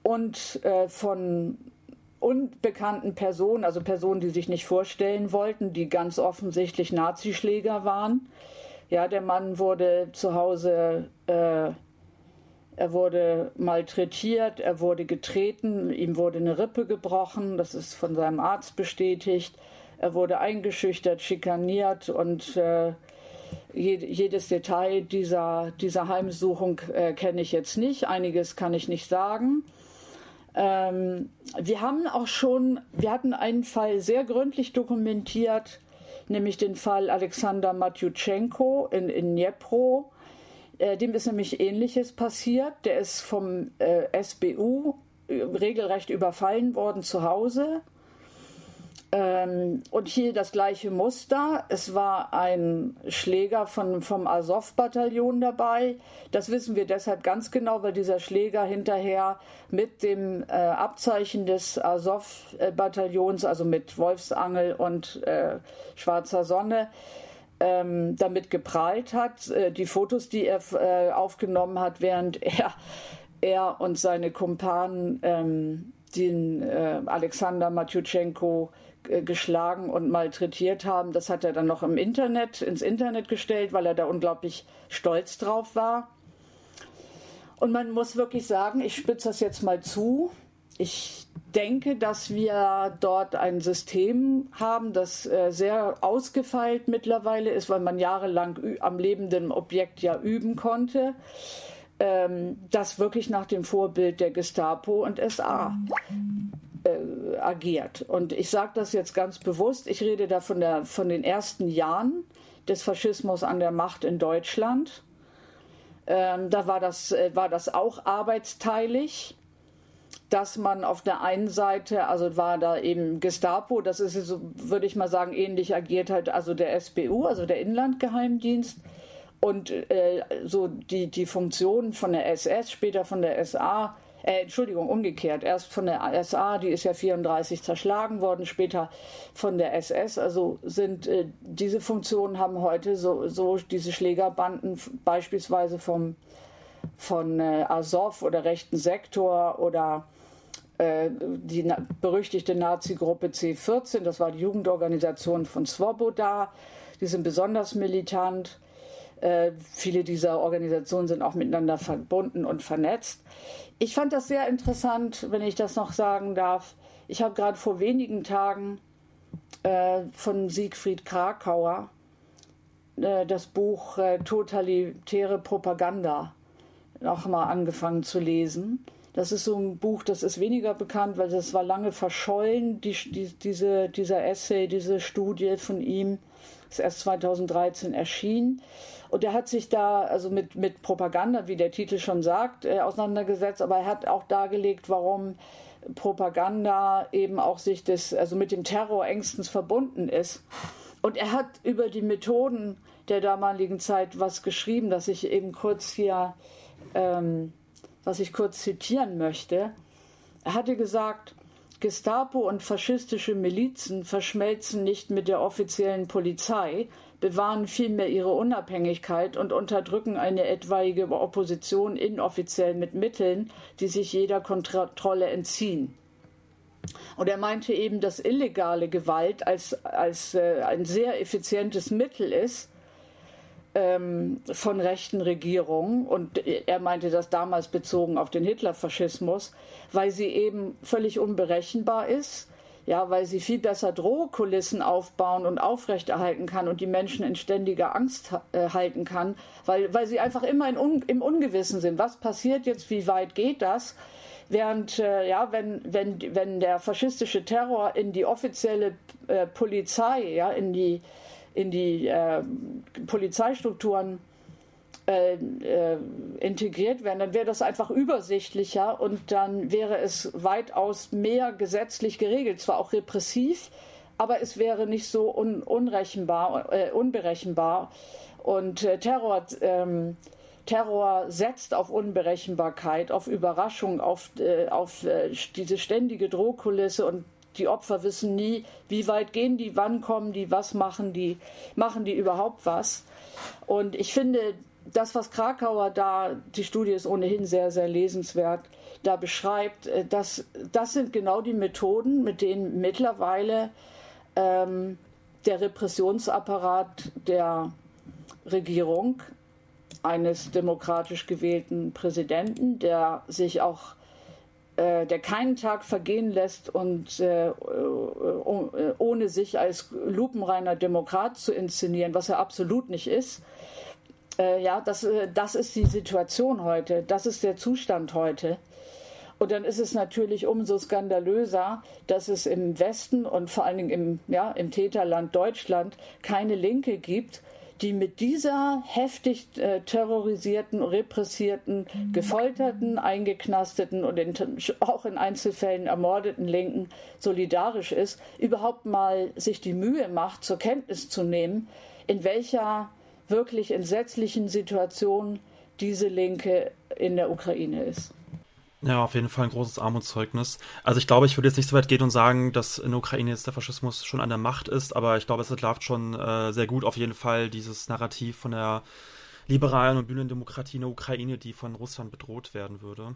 Und äh, von unbekannten Personen, also Personen, die sich nicht vorstellen wollten, die ganz offensichtlich Nazischläger waren. Ja, der Mann wurde zu Hause, äh, er wurde malträtiert, er wurde getreten, ihm wurde eine Rippe gebrochen, das ist von seinem Arzt bestätigt. Er wurde eingeschüchtert, schikaniert und äh, jedes Detail dieser, dieser Heimsuchung äh, kenne ich jetzt nicht. Einiges kann ich nicht sagen. Ähm, wir haben auch schon, wir hatten einen Fall sehr gründlich dokumentiert, nämlich den Fall Alexander Matjuschenko in, in Dnipro. Äh, dem ist nämlich Ähnliches passiert. Der ist vom äh, SBU regelrecht überfallen worden zu Hause ähm, und hier das gleiche Muster. Es war ein Schläger von, vom Azov-Bataillon dabei. Das wissen wir deshalb ganz genau, weil dieser Schläger hinterher mit dem äh, Abzeichen des Azov-Bataillons, also mit Wolfsangel und äh, schwarzer Sonne, ähm, damit geprahlt hat. Äh, die Fotos, die er äh, aufgenommen hat, während er, er und seine Kumpanen ähm, den äh, Alexander Matjuschenko äh, geschlagen und malträtiert haben. Das hat er dann noch im Internet, ins Internet gestellt, weil er da unglaublich stolz drauf war. Und man muss wirklich sagen, ich spitze das jetzt mal zu. Ich denke, dass wir dort ein System haben, das äh, sehr ausgefeilt mittlerweile ist, weil man jahrelang am lebenden Objekt ja üben konnte. Ähm, das wirklich nach dem Vorbild der Gestapo und SA äh, agiert. Und ich sage das jetzt ganz bewusst, ich rede da von, der, von den ersten Jahren des Faschismus an der Macht in Deutschland. Ähm, da war das, äh, war das auch arbeitsteilig, dass man auf der einen Seite, also war da eben Gestapo, das ist so, würde ich mal sagen, ähnlich agiert hat, also der SBU, also der Inlandgeheimdienst. Und äh, so die, die Funktionen von der SS, später von der SA, äh, Entschuldigung, umgekehrt. Erst von der SA, die ist ja 34 zerschlagen worden, später von der SS. Also sind äh, diese Funktionen haben heute so, so diese Schlägerbanden beispielsweise vom, von äh, Azov oder rechten Sektor oder äh, die berüchtigte Nazi-Gruppe C14, das war die Jugendorganisation von Svoboda, die sind besonders militant. Äh, viele dieser Organisationen sind auch miteinander verbunden und vernetzt. Ich fand das sehr interessant, wenn ich das noch sagen darf. Ich habe gerade vor wenigen Tagen äh, von Siegfried Krakauer äh, das Buch äh, Totalitäre Propaganda noch mal angefangen zu lesen. Das ist so ein Buch, das ist weniger bekannt, weil das war lange verschollen, die, die, diese, dieser Essay, diese Studie von ihm. Ist erst 2013 erschienen. Und er hat sich da also mit, mit Propaganda, wie der Titel schon sagt, äh, auseinandergesetzt, aber er hat auch dargelegt, warum Propaganda eben auch sich das, also mit dem Terror engstens verbunden ist. Und er hat über die Methoden der damaligen Zeit was geschrieben, das ich eben kurz hier, ähm, was ich kurz zitieren möchte. Er hatte gesagt, Gestapo und faschistische Milizen verschmelzen nicht mit der offiziellen Polizei, bewahren vielmehr ihre Unabhängigkeit und unterdrücken eine etwaige Opposition inoffiziell mit Mitteln, die sich jeder Kontrolle entziehen. Und er meinte eben, dass illegale Gewalt als, als äh, ein sehr effizientes Mittel ist ähm, von rechten Regierungen. Und er meinte das damals bezogen auf den Hitlerfaschismus, weil sie eben völlig unberechenbar ist ja, weil sie viel besser Drohkulissen aufbauen und aufrechterhalten kann und die Menschen in ständiger Angst äh, halten kann, weil, weil sie einfach immer un, im Ungewissen sind. Was passiert jetzt? Wie weit geht das? Während, äh, ja, wenn, wenn, wenn der faschistische Terror in die offizielle äh, Polizei, ja, in die, in die äh, Polizeistrukturen integriert werden, dann wäre das einfach übersichtlicher und dann wäre es weitaus mehr gesetzlich geregelt, zwar auch repressiv, aber es wäre nicht so un unrechenbar, äh, unberechenbar. Und äh, Terror, ähm, Terror setzt auf Unberechenbarkeit, auf Überraschung, auf, äh, auf äh, diese ständige Drohkulisse und die Opfer wissen nie, wie weit gehen die, wann kommen die, was machen die, machen die überhaupt was. Und ich finde, das, was Krakauer da, die Studie ist ohnehin sehr, sehr lesenswert, da beschreibt, äh, das, das sind genau die Methoden, mit denen mittlerweile ähm, der Repressionsapparat der Regierung eines demokratisch gewählten Präsidenten, der sich auch äh, der keinen Tag vergehen lässt und äh, ohne sich als lupenreiner Demokrat zu inszenieren, was er absolut nicht ist, äh, ja, das, äh, das ist die Situation heute, das ist der Zustand heute. Und dann ist es natürlich umso skandalöser, dass es im Westen und vor allen Dingen im, ja, im Täterland Deutschland keine Linke gibt, die mit dieser heftig äh, terrorisierten, repressierten, gefolterten, eingeknasteten und in, auch in Einzelfällen ermordeten Linken solidarisch ist, überhaupt mal sich die Mühe macht, zur Kenntnis zu nehmen, in welcher wirklich entsetzlichen Situation diese Linke in der Ukraine ist. Ja, auf jeden Fall ein großes Armutszeugnis. Also ich glaube, ich würde jetzt nicht so weit gehen und sagen, dass in der Ukraine jetzt der Faschismus schon an der Macht ist, aber ich glaube, es entlarvt schon äh, sehr gut auf jeden Fall dieses Narrativ von der liberalen und Bühnendemokratie in der Ukraine, die von Russland bedroht werden würde.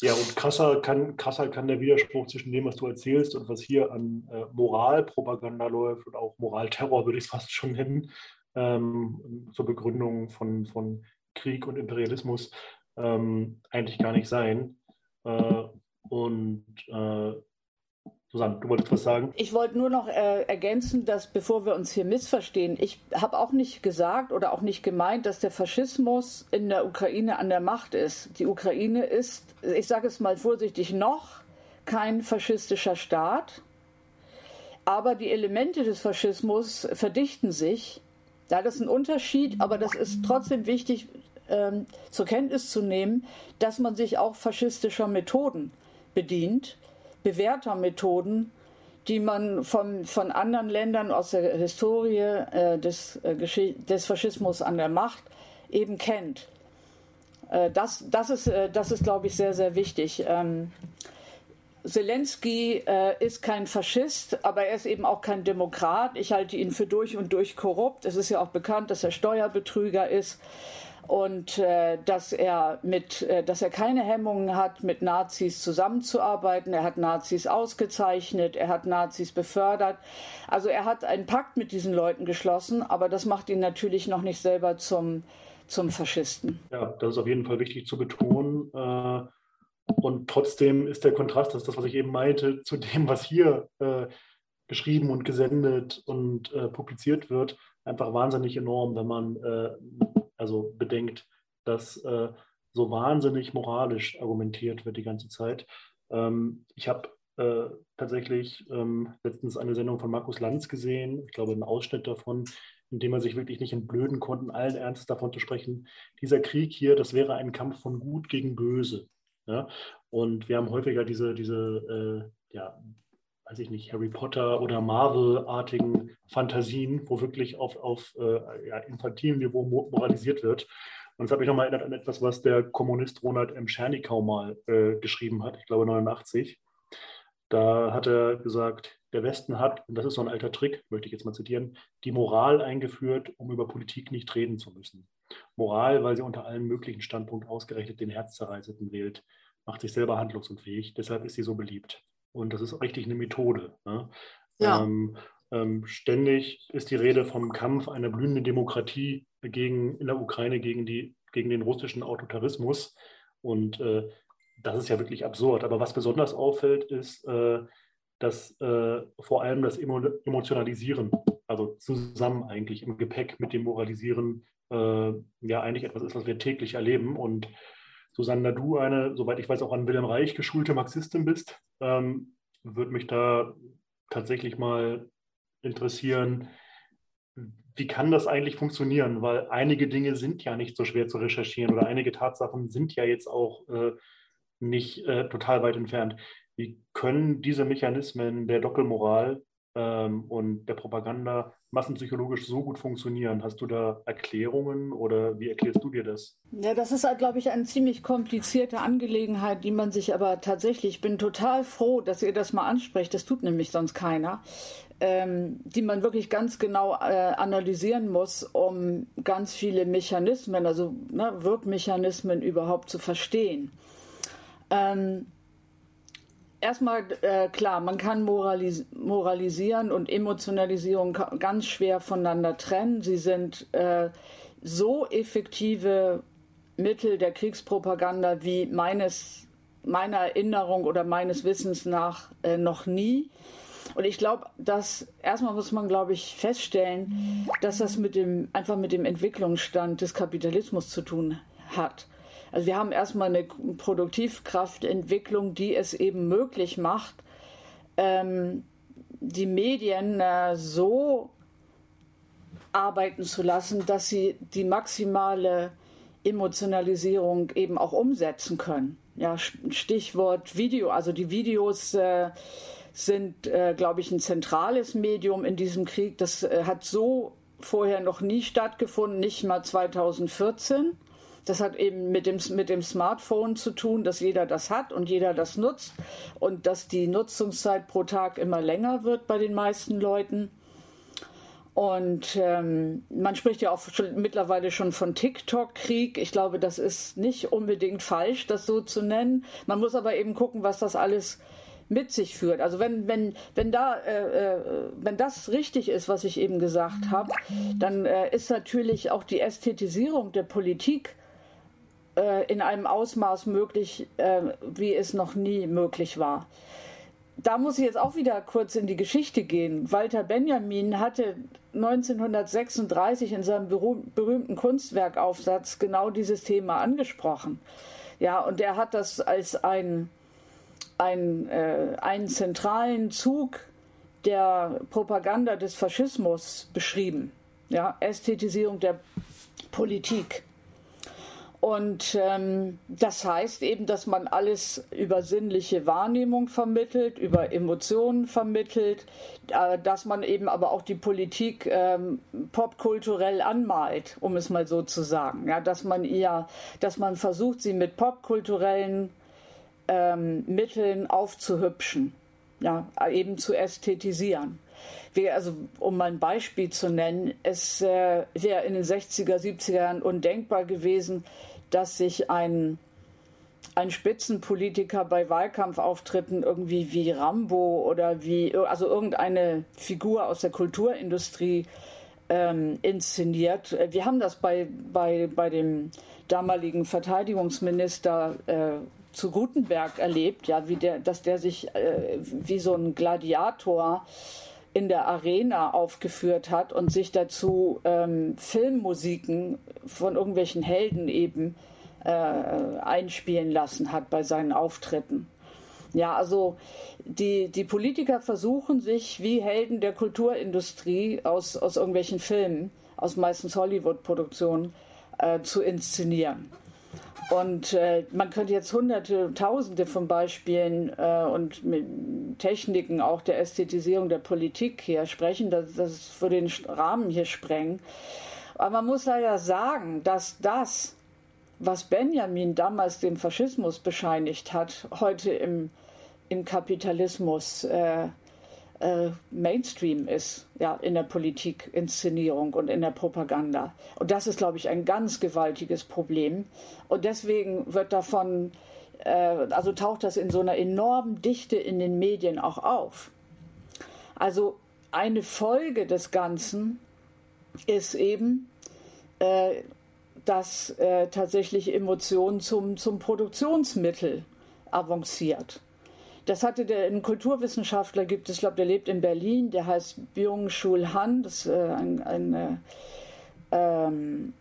Ja, und krasser kann, krasser kann der Widerspruch zwischen dem, was du erzählst und was hier an äh, Moralpropaganda läuft und auch Moralterror, würde ich es fast schon nennen, ähm, zur Begründung von, von Krieg und Imperialismus ähm, eigentlich gar nicht sein. Äh, und äh, Susanne, du wolltest was sagen? Ich wollte nur noch äh, ergänzen, dass bevor wir uns hier missverstehen, ich habe auch nicht gesagt oder auch nicht gemeint, dass der Faschismus in der Ukraine an der Macht ist. Die Ukraine ist, ich sage es mal vorsichtig, noch kein faschistischer Staat, aber die Elemente des Faschismus verdichten sich das ist ein Unterschied, aber das ist trotzdem wichtig ähm, zur Kenntnis zu nehmen, dass man sich auch faschistischer Methoden bedient, bewährter Methoden, die man von, von anderen Ländern aus der Historie äh, des, äh, des Faschismus an der Macht eben kennt. Äh, das, das ist, äh, das ist glaube ich, sehr, sehr wichtig. Ähm, Zelensky äh, ist kein Faschist, aber er ist eben auch kein Demokrat. Ich halte ihn für durch und durch korrupt. Es ist ja auch bekannt, dass er Steuerbetrüger ist und äh, dass er mit, äh, dass er keine Hemmungen hat, mit Nazis zusammenzuarbeiten. Er hat Nazis ausgezeichnet, er hat Nazis befördert. Also er hat einen Pakt mit diesen Leuten geschlossen, aber das macht ihn natürlich noch nicht selber zum zum Faschisten. Ja, das ist auf jeden Fall wichtig zu betonen. Äh, und trotzdem ist der Kontrast, das ist das, was ich eben meinte, zu dem, was hier äh, geschrieben und gesendet und äh, publiziert wird, einfach wahnsinnig enorm, wenn man also bedenkt, dass so wahnsinnig moralisch argumentiert wird die ganze Zeit. Ähm, ich habe äh, tatsächlich ähm, letztens eine Sendung von Markus Lanz gesehen, ich glaube einen Ausschnitt davon, in dem er sich wirklich nicht entblöden konnte, allen Ernstes davon zu sprechen, dieser Krieg hier, das wäre ein Kampf von Gut gegen Böse. Ja? Und wir haben häufiger diese, diese äh, ja, weiß ich nicht, Harry Potter oder Marvel-artigen Fantasien, wo wirklich auf, auf äh, ja, infantilem Niveau moralisiert wird. Und das hat mich nochmal erinnert an etwas, was der Kommunist Ronald M. Schernikau mal äh, geschrieben hat, ich glaube 89. Da hat er gesagt, der Westen hat, und das ist so ein alter Trick, möchte ich jetzt mal zitieren, die Moral eingeführt, um über Politik nicht reden zu müssen. Moral, weil sie unter allen möglichen Standpunkten ausgerechnet den Herzzerreißenden wählt, macht sich selber handlungsunfähig, deshalb ist sie so beliebt. Und das ist richtig eine Methode. Ne? Ja. Ähm, ähm, ständig ist die Rede vom Kampf einer blühenden Demokratie gegen, in der Ukraine gegen, die, gegen den russischen Autoritarismus. Und äh, das ist ja wirklich absurd. Aber was besonders auffällt, ist, äh, dass äh, vor allem das Emo Emotionalisieren, also zusammen eigentlich im Gepäck mit dem Moralisieren, äh, ja eigentlich etwas ist, was wir täglich erleben. Und Susanne, da du eine, soweit ich weiß, auch an Wilhelm Reich geschulte Marxistin bist, ähm, würde mich da tatsächlich mal interessieren, wie kann das eigentlich funktionieren? Weil einige Dinge sind ja nicht so schwer zu recherchieren oder einige Tatsachen sind ja jetzt auch äh, nicht äh, total weit entfernt. Wie können diese Mechanismen der Doppelmoral ähm, und der Propaganda massenpsychologisch so gut funktionieren? Hast du da Erklärungen oder wie erklärst du dir das? Ja, das ist glaube ich, eine ziemlich komplizierte Angelegenheit, die man sich aber tatsächlich, ich bin total froh, dass ihr das mal ansprecht, das tut nämlich sonst keiner, ähm, die man wirklich ganz genau äh, analysieren muss, um ganz viele Mechanismen, also ne, Wirkmechanismen überhaupt zu verstehen. Ähm, erstmal äh, klar, man kann moralis moralisieren und Emotionalisierung ganz schwer voneinander trennen. Sie sind äh, so effektive Mittel der Kriegspropaganda wie meines meiner Erinnerung oder meines Wissens nach äh, noch nie. Und ich glaube, dass erstmal muss man, glaube ich, feststellen, dass das mit dem einfach mit dem Entwicklungsstand des Kapitalismus zu tun hat. Also wir haben erstmal eine Produktivkraftentwicklung, die es eben möglich macht, ähm, die Medien äh, so arbeiten zu lassen, dass sie die maximale Emotionalisierung eben auch umsetzen können. Ja, Stichwort Video, also die Videos äh, sind, äh, glaube ich, ein zentrales Medium in diesem Krieg. Das äh, hat so vorher noch nie stattgefunden, nicht mal 2014. Das hat eben mit dem, mit dem Smartphone zu tun, dass jeder das hat und jeder das nutzt und dass die Nutzungszeit pro Tag immer länger wird bei den meisten Leuten. Und ähm, man spricht ja auch schon, mittlerweile schon von TikTok-Krieg. Ich glaube, das ist nicht unbedingt falsch, das so zu nennen. Man muss aber eben gucken, was das alles mit sich führt. Also wenn, wenn, wenn, da, äh, äh wenn das richtig ist, was ich eben gesagt habe, dann äh, ist natürlich auch die Ästhetisierung der Politik äh, in einem Ausmaß möglich, äh, wie es noch nie möglich war. Da muss ich jetzt auch wieder kurz in die Geschichte gehen. Walter Benjamin hatte 1936 in seinem berühmten Kunstwerkaufsatz genau dieses Thema angesprochen. Ja, und er hat das als ein, ein, äh, einen zentralen Zug der Propaganda des Faschismus beschrieben. Ja, Ästhetisierung der Politik. Und ähm, das heißt eben, dass man alles über sinnliche Wahrnehmung vermittelt, über Emotionen vermittelt, äh, dass man eben aber auch die Politik ähm, popkulturell anmalt, um es mal so zu sagen. Ja, dass man ihr, dass man versucht, sie mit popkulturellen ähm, Mitteln aufzuhübschen, ja, eben zu ästhetisieren. Wie, also, um mal ein Beispiel zu nennen, es äh, wäre in den 60er, 70er Jahren undenkbar gewesen, dass sich ein, ein Spitzenpolitiker bei Wahlkampfauftritten irgendwie wie Rambo oder wie, also irgendeine Figur aus der Kulturindustrie ähm, inszeniert. Wir haben das bei, bei, bei dem damaligen Verteidigungsminister äh, zu Gutenberg erlebt, ja, wie der, dass der sich äh, wie so ein Gladiator in der Arena aufgeführt hat und sich dazu ähm, Filmmusiken von irgendwelchen Helden eben äh, einspielen lassen hat bei seinen Auftritten. Ja, also die, die Politiker versuchen sich wie Helden der Kulturindustrie aus, aus irgendwelchen Filmen, aus meistens Hollywood-Produktionen, äh, zu inszenieren. Und äh, man könnte jetzt hunderte, tausende von Beispielen äh, und Techniken auch der Ästhetisierung der Politik hier sprechen. Das, das würde den Rahmen hier sprengen. Aber man muss leider sagen, dass das, was Benjamin damals dem Faschismus bescheinigt hat, heute im, im Kapitalismus äh, äh, Mainstream ist, ja, in der Politik, Inszenierung und in der Propaganda. Und das ist, glaube ich, ein ganz gewaltiges Problem. Und deswegen wird davon, äh, also taucht das in so einer enormen Dichte in den Medien auch auf. Also eine Folge des Ganzen ist eben, äh, dass äh, tatsächlich Emotion zum, zum Produktionsmittel avanciert. Das hatte der ein Kulturwissenschaftler gibt es, ich glaube, der lebt in Berlin, der heißt Byung-Chul Han, das ist äh, ein, ein äh, ähm,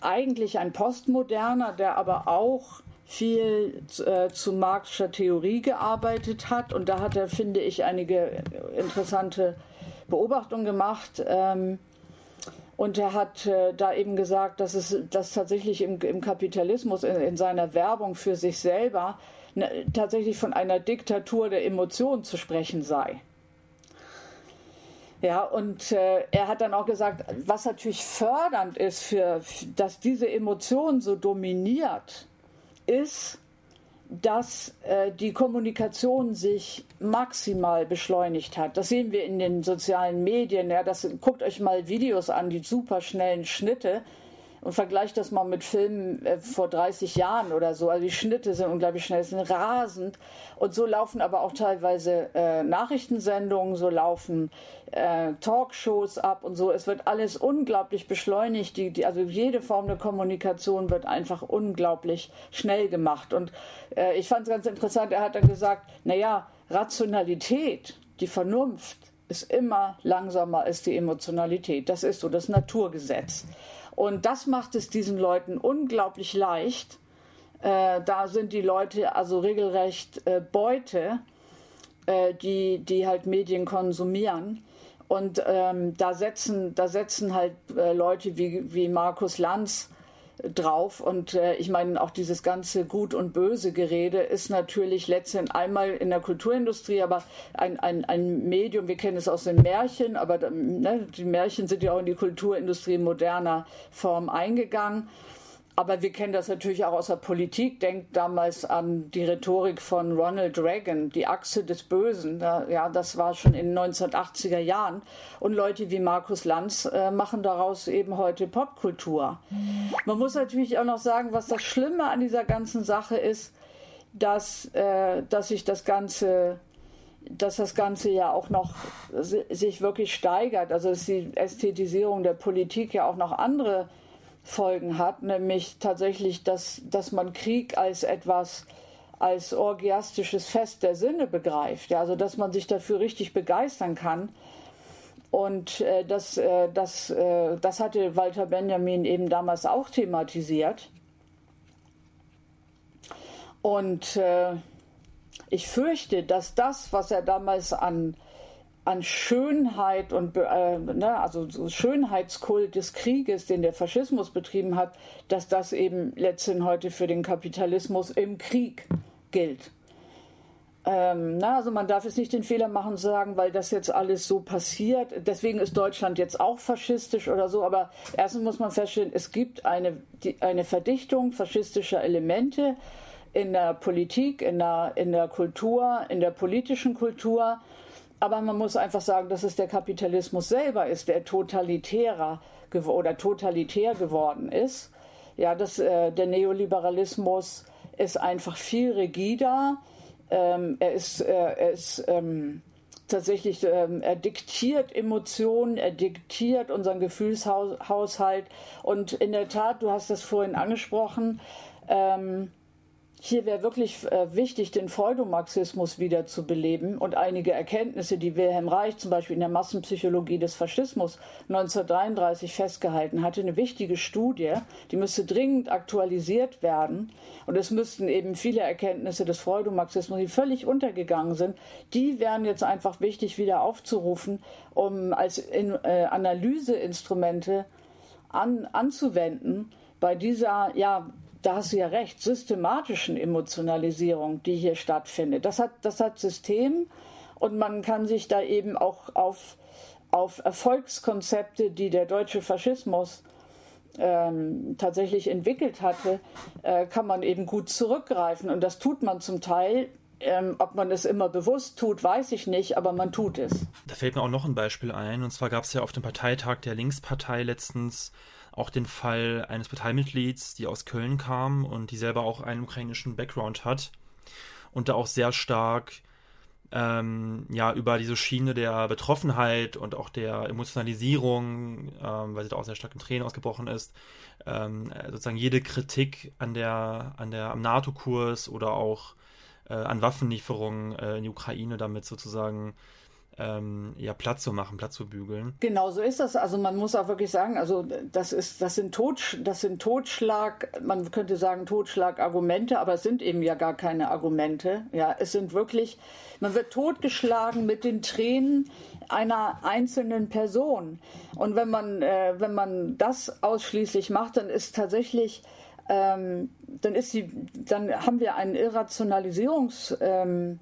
eigentlich ein Postmoderner, der aber auch viel äh, zu marxischer Theorie gearbeitet hat. Und da hat er, finde ich, einige interessante Beobachtungen gemacht. Ähm, und er hat äh, da eben gesagt, dass es dass tatsächlich im, im Kapitalismus in, in, seiner Werbung für sich selber tatsächlich von einer Diktatur der Emotionen zu sprechen sei. Ja, und äh, er hat dann auch gesagt, was natürlich fördernd ist, für, dass diese Emotion so dominiert, ist, dass äh, die Kommunikation sich maximal beschleunigt hat. Das sehen wir in den sozialen Medien. Ja, das, guckt euch mal Videos an, die superschnellen Schnitte und vergleicht das mal mit Filmen äh, vor 30 Jahren oder so. Also die Schnitte sind unglaublich schnell, sind rasend. Und so laufen aber auch teilweise äh, Nachrichtensendungen, so laufen äh, Talkshows ab und so. Es wird alles unglaublich beschleunigt. Die, die, also jede Form der Kommunikation wird einfach unglaublich schnell gemacht. Und äh, ich fand es ganz interessant, er hat dann gesagt, naja, Rationalität, die Vernunft, ist immer langsamer als die Emotionalität. Das ist so das Naturgesetz. Und das macht es diesen Leuten unglaublich leicht. Äh, da sind die Leute also regelrecht äh, Beute, äh, die, die halt Medien konsumieren. Und ähm, da, setzen, da setzen halt äh, Leute wie, wie Markus Lanz drauf. Und äh, ich meine, auch dieses ganze Gut und Böse Gerede ist natürlich letztendlich einmal in der Kulturindustrie, aber ein, ein, ein Medium, wir kennen es aus den Märchen, aber ne, die Märchen sind ja auch in die Kulturindustrie moderner Form eingegangen. Aber wir kennen das natürlich auch aus der Politik. Denkt damals an die Rhetorik von Ronald Reagan, die Achse des Bösen. Ja, das war schon in den 1980er Jahren. Und Leute wie Markus Lanz äh, machen daraus eben heute Popkultur. Man muss natürlich auch noch sagen, was das Schlimme an dieser ganzen Sache ist, dass, äh, dass sich das Ganze dass das Ganze ja auch noch sich wirklich steigert. Also dass die Ästhetisierung der Politik ja auch noch andere Folgen hat, nämlich tatsächlich, dass, dass man Krieg als etwas, als orgiastisches Fest der Sinne begreift, ja, also dass man sich dafür richtig begeistern kann. Und äh, das, äh, das, äh, das hatte Walter Benjamin eben damals auch thematisiert. Und äh, ich fürchte, dass das, was er damals an an Schönheit und äh, ne, also so Schönheitskult des Krieges, den der Faschismus betrieben hat, dass das eben letztendlich heute für den Kapitalismus im Krieg gilt. Ähm, na, also man darf jetzt nicht den Fehler machen zu sagen, weil das jetzt alles so passiert. Deswegen ist Deutschland jetzt auch faschistisch oder so. Aber erstens muss man feststellen, es gibt eine, die, eine Verdichtung faschistischer Elemente in der Politik, in der, in der Kultur, in der politischen Kultur. Aber man muss einfach sagen, dass es der Kapitalismus selber ist, der totalitärer oder totalitär geworden ist. Ja, dass äh, der Neoliberalismus ist einfach viel rigider. Ähm, er ist, äh, er ist ähm, tatsächlich, ähm, er diktiert Emotionen, er diktiert unseren Gefühlshaushalt. Und in der Tat, du hast das vorhin angesprochen, ähm, hier wäre wirklich äh, wichtig, den Freudomarxismus wieder zu beleben und einige Erkenntnisse, die Wilhelm Reich zum Beispiel in der Massenpsychologie des Faschismus 1933 festgehalten hatte, eine wichtige Studie, die müsste dringend aktualisiert werden. Und es müssten eben viele Erkenntnisse des Freudomarxismus, die völlig untergegangen sind, die wären jetzt einfach wichtig wieder aufzurufen, um als in, äh, Analyseinstrumente an, anzuwenden bei dieser ja da hast du ja recht, systematischen Emotionalisierung, die hier stattfindet. Das hat, das hat System und man kann sich da eben auch auf, auf Erfolgskonzepte, die der deutsche Faschismus ähm, tatsächlich entwickelt hatte, äh, kann man eben gut zurückgreifen. Und das tut man zum Teil. Ähm, ob man es immer bewusst tut, weiß ich nicht, aber man tut es. Da fällt mir auch noch ein Beispiel ein. Und zwar gab es ja auf dem Parteitag der Linkspartei letztens auch den Fall eines Parteimitglieds, die aus Köln kam und die selber auch einen ukrainischen Background hat und da auch sehr stark ähm, ja über diese Schiene der Betroffenheit und auch der Emotionalisierung, ähm, weil sie da auch sehr stark in Tränen ausgebrochen ist, ähm, sozusagen jede Kritik an der an der am NATO-Kurs oder auch äh, an Waffenlieferungen äh, in die Ukraine damit sozusagen ähm, ja, Platz zu machen, Platz zu bügeln. Genau, so ist das. Also man muss auch wirklich sagen, also das ist, das sind Totsch, das sind Totschlag, man könnte sagen Totschlagargumente, aber es sind eben ja gar keine Argumente. Ja, es sind wirklich, man wird totgeschlagen mit den Tränen einer einzelnen Person. Und wenn man, äh, wenn man das ausschließlich macht, dann ist tatsächlich ähm, dann ist die, dann haben wir einen Irrationalisierungsprozess ähm,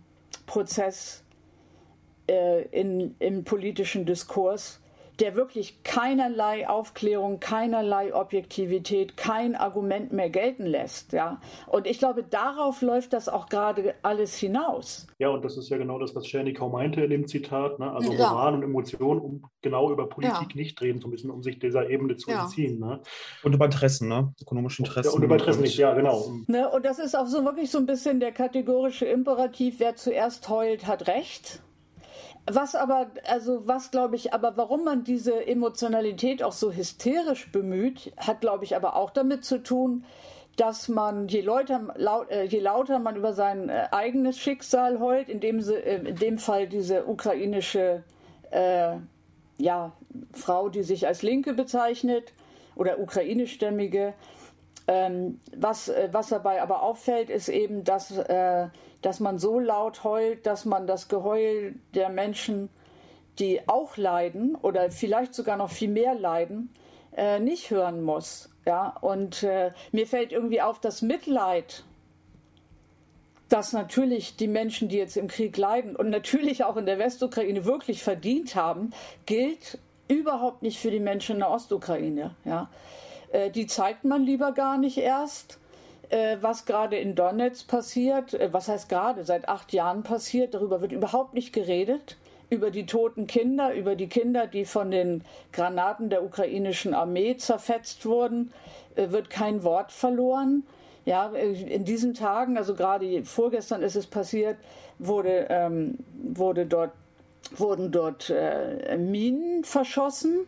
äh, in, im politischen Diskurs, der wirklich keinerlei Aufklärung, keinerlei Objektivität, kein Argument mehr gelten lässt. Ja? Und ich glaube, darauf läuft das auch gerade alles hinaus. Ja, und das ist ja genau das, was Schernikau meinte in dem Zitat. Ne? Also ja. Roman und Emotion, um genau über Politik ja. nicht reden zu müssen, um sich dieser Ebene zu ja. entziehen. Ne? Und über Interessen, ne? ökonomische Interessen. Ja, und über Interessen nicht, ja, genau. Ne? Und das ist auch so wirklich so ein bisschen der kategorische Imperativ, wer zuerst heult, hat Recht. Was aber, also was glaube ich, aber warum man diese Emotionalität auch so hysterisch bemüht, hat glaube ich aber auch damit zu tun, dass man, je, lauter, laut, äh, je lauter man über sein äh, eigenes Schicksal heult, in dem, äh, in dem Fall diese ukrainische äh, ja, Frau, die sich als Linke bezeichnet oder ukrainischstämmige, ähm, was, äh, was dabei aber auffällt, ist eben, dass äh, dass man so laut heult, dass man das Geheul der Menschen, die auch leiden oder vielleicht sogar noch viel mehr leiden, äh, nicht hören muss. Ja, und äh, mir fällt irgendwie auf, das Mitleid, das natürlich die Menschen, die jetzt im Krieg leiden und natürlich auch in der Westukraine wirklich verdient haben, gilt überhaupt nicht für die Menschen in der Ostukraine. Ja. Äh, die zeigt man lieber gar nicht erst äh, was gerade in Donetsk passiert, äh, was heißt gerade, seit acht Jahren passiert, darüber wird überhaupt nicht geredet. Über die toten Kinder, über die Kinder, die von den Granaten der ukrainischen Armee zerfetzt wurden, äh, wird kein Wort verloren. Ja, äh, in diesen Tagen, also gerade vorgestern ist es passiert, wurde, ähm, wurde dort, wurden dort äh, Minen verschossen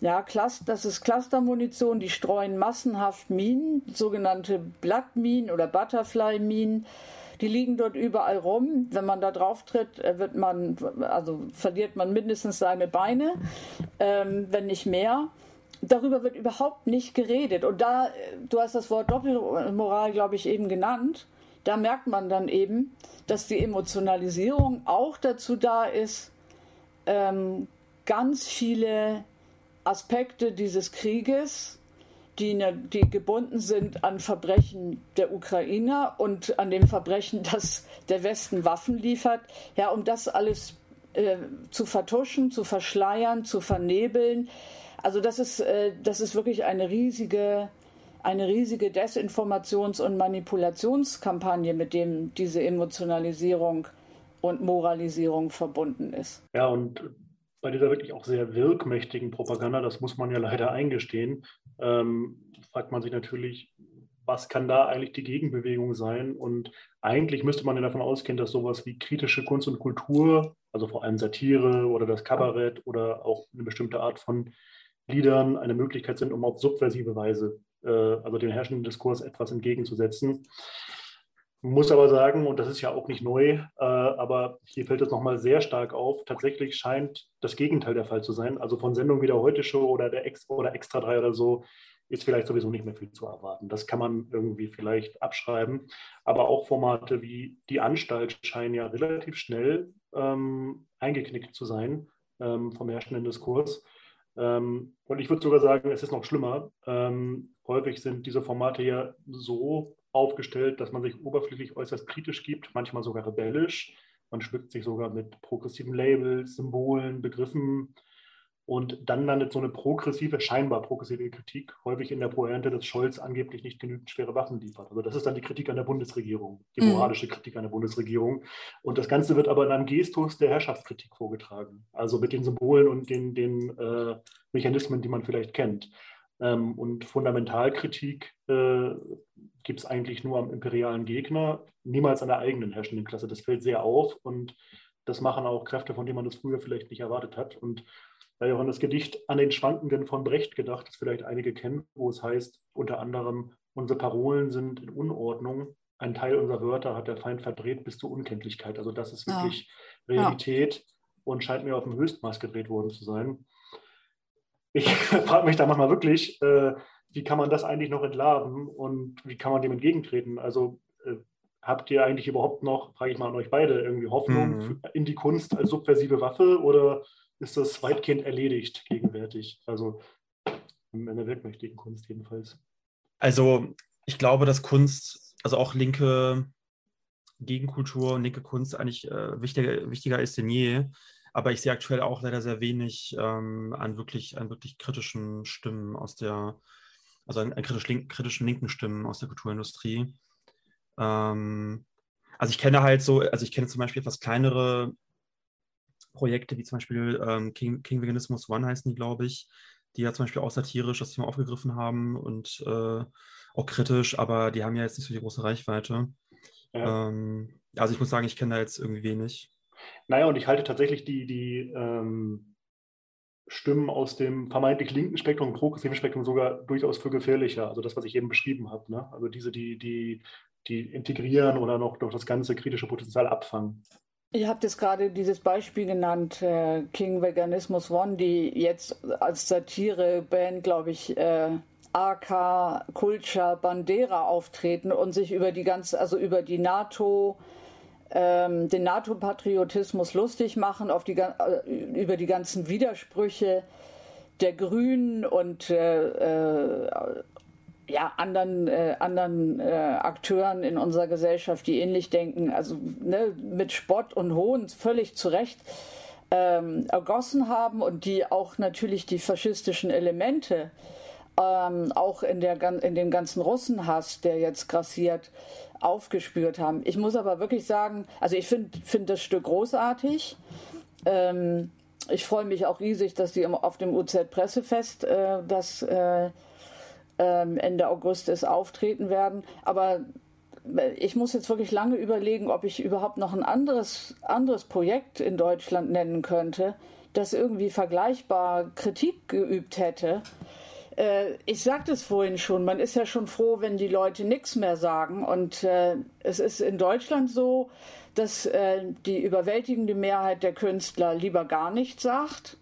ja, das ist Clustermunition, die streuen massenhaft Minen, sogenannte Blattminen oder Butterfly-Minen. Die liegen dort überall rum. Wenn man da drauf tritt, äh, wird man, also verliert man mindestens seine Beine, ähm, wenn nicht mehr. Darüber wird überhaupt nicht geredet. Und da, äh, du hast das Wort Doppelmoral, glaube ich, eben genannt. Da merkt man dann eben, dass die Emotionalisierung auch dazu da ist, ähm, ganz viele Aspekte dieses Krieges, die, ne, die gebunden sind an Verbrechen der Ukrainer und an dem Verbrechen, dass der Westen Waffen liefert, ja, um das alles äh, zu vertuschen, zu verschleiern, zu vernebeln. Also das ist, äh, das ist wirklich eine riesige, eine riesige Desinformations- und Manipulationskampagne, mit dem diese Emotionalisierung und Moralisierung verbunden ist. Ja, und bei dieser wirklich auch sehr wirkmächtigen Propaganda, das muss man ja leider eingestehen, ähm, fragt man sich natürlich, was kann da eigentlich die Gegenbewegung sein? Und eigentlich müsste man ja davon ausgehen, dass sowas wie kritische Kunst und Kultur, also vor allem Satire oder das Kabarett oder auch eine bestimmte Art von Liedern eine Möglichkeit sind, um auf subversive Weise, äh, also dem herrschenden Diskurs etwas entgegenzusetzen. Muss aber sagen, und das ist ja auch nicht neu, äh, aber hier fällt es nochmal sehr stark auf, tatsächlich scheint das Gegenteil der Fall zu sein. Also von Sendungen wie der Heute Show oder der Ex oder Extra 3 oder so ist vielleicht sowieso nicht mehr viel zu erwarten. Das kann man irgendwie vielleicht abschreiben. Aber auch Formate wie Die Anstalt scheinen ja relativ schnell ähm, eingeknickt zu sein ähm, vom herrschenden Diskurs. Ähm, und ich würde sogar sagen, es ist noch schlimmer. Ähm, häufig sind diese Formate ja so aufgestellt, dass man sich oberflächlich äußerst kritisch gibt, manchmal sogar rebellisch. Man schmückt sich sogar mit progressiven Labels, Symbolen, Begriffen. Und dann landet so eine progressive, scheinbar progressive Kritik häufig in der Pointe, dass Scholz angeblich nicht genügend schwere Waffen liefert. Also das ist dann die Kritik an der Bundesregierung, die mhm. moralische mhm. Kritik an der Bundesregierung. Und das Ganze wird aber in einem Gestus der Herrschaftskritik vorgetragen. Also mit den Symbolen und den, den äh, Mechanismen, die man vielleicht kennt. Ähm, und Fundamentalkritik äh, gibt es eigentlich nur am imperialen Gegner, niemals an der eigenen herrschenden Klasse. Das fällt sehr auf und das machen auch Kräfte, von denen man das früher vielleicht nicht erwartet hat. Und da ja auch an das Gedicht An den Schwankenden von Brecht gedacht, das vielleicht einige kennen, wo es heißt, unter anderem, unsere Parolen sind in Unordnung, ein Teil unserer Wörter hat der Feind verdreht bis zur Unkenntlichkeit. Also das ist wirklich ja. Realität ja. und scheint mir auf dem Höchstmaß gedreht worden zu sein. Ich frage mich da manchmal wirklich, äh, wie kann man das eigentlich noch entlarven und wie kann man dem entgegentreten? Also äh, habt ihr eigentlich überhaupt noch, frage ich mal an euch beide, irgendwie Hoffnung mhm. in die Kunst als subversive Waffe oder ist das weitgehend erledigt gegenwärtig? Also in der wirkmächtigen Kunst jedenfalls. Also ich glaube, dass Kunst, also auch linke Gegenkultur und linke Kunst eigentlich äh, wichtiger, wichtiger ist denn je. Aber ich sehe aktuell auch leider sehr wenig ähm, an, wirklich, an wirklich kritischen Stimmen aus der, also an, an kritisch link, kritischen linken Stimmen aus der Kulturindustrie. Ähm, also ich kenne halt so, also ich kenne zum Beispiel etwas kleinere Projekte, wie zum Beispiel ähm, King, King Veganismus One heißen die, glaube ich, die ja zum Beispiel auch satirisch das Thema aufgegriffen haben und äh, auch kritisch, aber die haben ja jetzt nicht so die große Reichweite. Ja. Ähm, also ich muss sagen, ich kenne da jetzt irgendwie wenig. Naja, und ich halte tatsächlich die, die ähm, Stimmen aus dem vermeintlich linken Spektrum, progressiven Spektrum sogar durchaus für gefährlicher. Also das, was ich eben beschrieben habe. Ne? Also diese, die, die, die integrieren oder noch durch das ganze kritische Potenzial abfangen. Ihr habt jetzt gerade dieses Beispiel genannt, äh, King Veganismus One, die jetzt als Satire-Band, glaube ich, äh, AK Kulcha Bandera auftreten und sich über die ganze, also über die NATO, ähm, den NATO-Patriotismus lustig machen, auf die, äh, über die ganzen Widersprüche der Grünen und äh, äh ja, anderen, äh, anderen äh, Akteuren in unserer Gesellschaft, die ähnlich denken, also ne, mit Spott und Hohn völlig zu Recht ähm, ergossen haben und die auch natürlich die faschistischen Elemente ähm, auch in, der, in dem ganzen Russenhass, der jetzt grassiert, aufgespürt haben. Ich muss aber wirklich sagen, also ich finde find das Stück großartig. Ähm, ich freue mich auch riesig, dass die auf dem UZ-Pressefest äh, das äh, ähm, Ende August ist, auftreten werden. Aber ich muss jetzt wirklich lange überlegen, ob ich überhaupt noch ein anderes, anderes Projekt in Deutschland nennen könnte, das irgendwie vergleichbar Kritik geübt hätte. Äh, ich sagte es vorhin schon, man ist ja schon froh, wenn die Leute nichts mehr sagen. Und äh, es ist in Deutschland so, dass äh, die überwältigende Mehrheit der Künstler lieber gar nichts sagt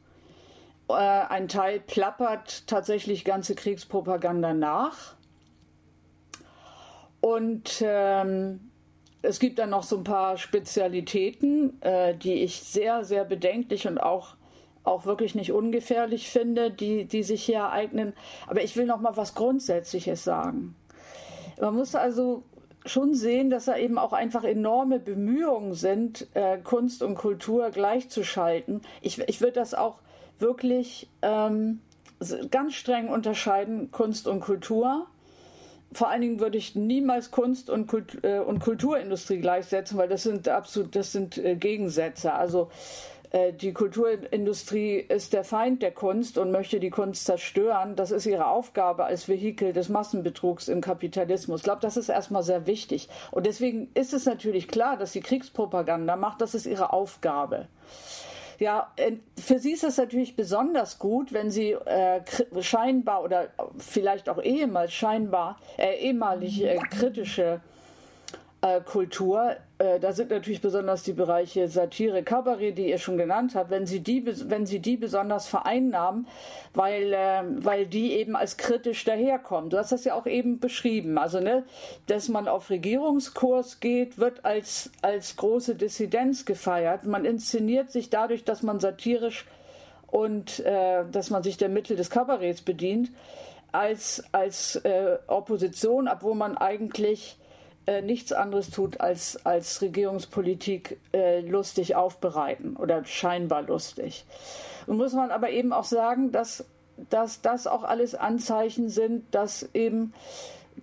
äh, ein Teil plappert tatsächlich ganze Kriegspropaganda nach. Und ähm, es gibt dann noch so ein paar Spezialitäten, äh, die ich sehr, sehr bedenklich und auch, auch wirklich nicht ungefährlich finde, die, die sich hier ereignen. Aber ich will noch mal was Grundsätzliches sagen. Man muss also schon sehen, dass da eben auch einfach enorme Bemühungen sind, äh, Kunst und Kultur gleichzuschalten. Ich, ich würde das auch wirklich ähm, ganz streng unterscheiden, Kunst und Kultur. vor allen Dingen würde ich niemals Kunst und, Kult, äh, und Kulturindustrie gleichsetzen, weil das sind absolut, das sind äh, Gegensätze. Also die Kulturindustrie ist der Feind der Kunst und möchte die Kunst zerstören. Das ist ihre Aufgabe als Vehikel des Massenbetrugs im Kapitalismus. Ich glaube, das ist erstmal sehr wichtig. Und deswegen ist es natürlich klar, dass sie Kriegspropaganda macht. Das ist ihre Aufgabe. Ja, für sie ist es natürlich besonders gut, wenn sie äh, scheinbar oder vielleicht auch ehemals scheinbar, äh, ehemalig äh, kritische äh, Kultur. Äh, da sind natürlich besonders die Bereiche Satire, Kabarett, die ihr schon genannt habt, wenn sie die, wenn sie die besonders vereinnahmen, weil, äh, weil die eben als kritisch daherkommen. Du hast das ja auch eben beschrieben. Also, ne, dass man auf Regierungskurs geht, wird als, als große Dissidenz gefeiert. Man inszeniert sich dadurch, dass man satirisch und äh, dass man sich der Mittel des Kabaretts bedient, als, als äh, Opposition, obwohl man eigentlich äh, nichts anderes tut, als, als Regierungspolitik äh, lustig aufbereiten oder scheinbar lustig. Und muss man aber eben auch sagen, dass, dass das auch alles Anzeichen sind, dass eben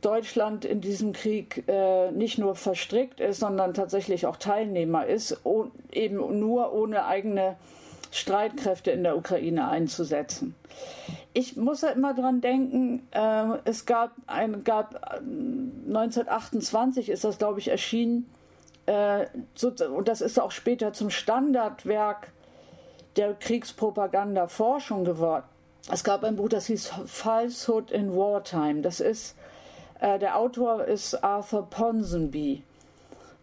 Deutschland in diesem Krieg äh, nicht nur verstrickt ist, sondern tatsächlich auch Teilnehmer ist, eben nur ohne eigene Streitkräfte in der Ukraine einzusetzen. Ich muss ja immer dran denken, äh, es gab ein, gab 1928 äh, ist das, glaube ich, erschienen, äh, so, und das ist auch später zum Standardwerk der Kriegspropaganda-Forschung geworden. Es gab ein Buch, das hieß Falsehood in Wartime. Das ist, äh, der Autor ist Arthur Ponsonby.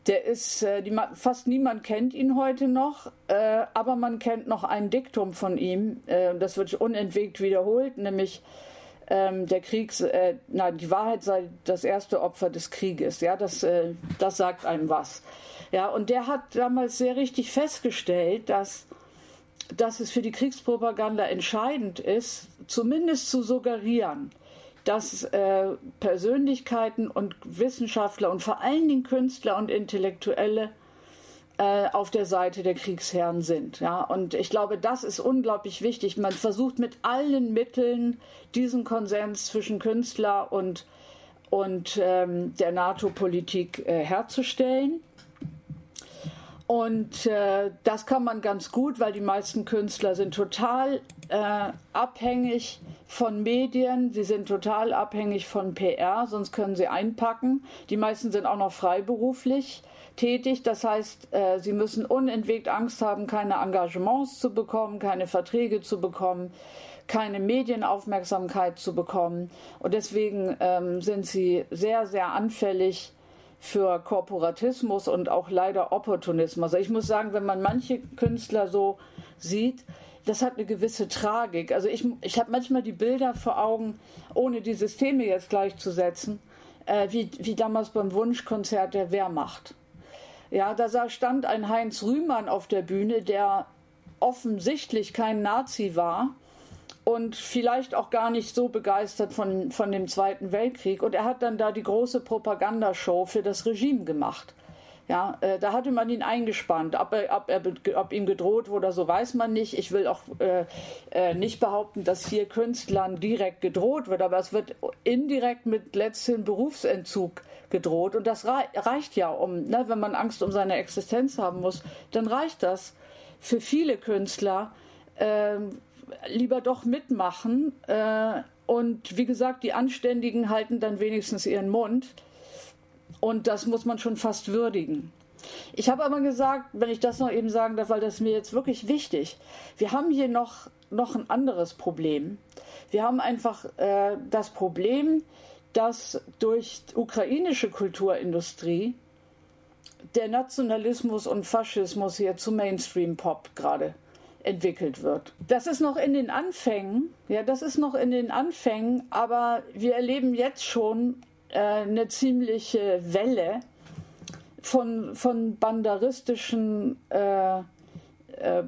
Der ist, äh, die, fast niemand kennt ihn heute noch, äh, aber man kennt noch ein Diktum von ihm, äh, das wird unentwegt wiederholt, nämlich ähm, der Kriegs, äh, na, die Wahrheit sei das erste Opfer des Krieges. Ja, das, äh, das sagt einem was. Ja, und der hat damals sehr richtig festgestellt, dass, dass es für die Kriegspropaganda entscheidend ist, zumindest zu suggerieren, dass äh, Persönlichkeiten und Wissenschaftler und vor allen Dingen Künstler und Intellektuelle äh, auf der Seite der Kriegsherren sind. Ja? Und ich glaube, das ist unglaublich wichtig. Man versucht mit allen Mitteln diesen Konsens zwischen Künstler und, und ähm, der NATO-Politik äh, herzustellen. Und äh, das kann man ganz gut, weil die meisten Künstler sind total äh, abhängig von Medien, sie sind total abhängig von PR, sonst können sie einpacken. Die meisten sind auch noch freiberuflich tätig, das heißt, äh, sie müssen unentwegt Angst haben, keine Engagements zu bekommen, keine Verträge zu bekommen, keine Medienaufmerksamkeit zu bekommen. Und deswegen ähm, sind sie sehr, sehr anfällig für Korporatismus und auch leider Opportunismus. Also ich muss sagen, wenn man manche Künstler so sieht, das hat eine gewisse Tragik. Also ich, ich habe manchmal die Bilder vor Augen, ohne die Systeme jetzt gleichzusetzen, äh, wie, wie damals beim Wunschkonzert der Wehrmacht. Ja, da stand ein Heinz Rühmann auf der Bühne, der offensichtlich kein Nazi war, und vielleicht auch gar nicht so begeistert von, von dem Zweiten Weltkrieg. Und er hat dann da die große Propagandashow für das Regime gemacht. Ja, äh, da hatte man ihn eingespannt. Ob, er, ob, er, ob, ihm gedroht wurde so, weiß man nicht. Ich will auch äh, äh, nicht behaupten, dass hier Künstlern direkt gedroht wird, aber es wird indirekt mit letztem Berufsentzug gedroht. Und das rei reicht ja, um, ne, wenn man Angst um seine Existenz haben muss, dann reicht das für viele Künstler. Ähm, lieber doch mitmachen. Äh, und wie gesagt, die Anständigen halten dann wenigstens ihren Mund. Und das muss man schon fast würdigen. Ich habe aber gesagt, wenn ich das noch eben sagen darf, weil das mir jetzt wirklich wichtig. Wir haben hier noch, noch ein anderes Problem. Wir haben einfach äh, das Problem, dass durch ukrainische Kulturindustrie der Nationalismus und Faschismus hier zu Mainstream-Pop gerade entwickelt wird. Das ist noch in den Anfängen, ja, das ist noch in den Anfängen, aber wir erleben jetzt schon äh, eine ziemliche Welle von, von bandaristischen äh, äh,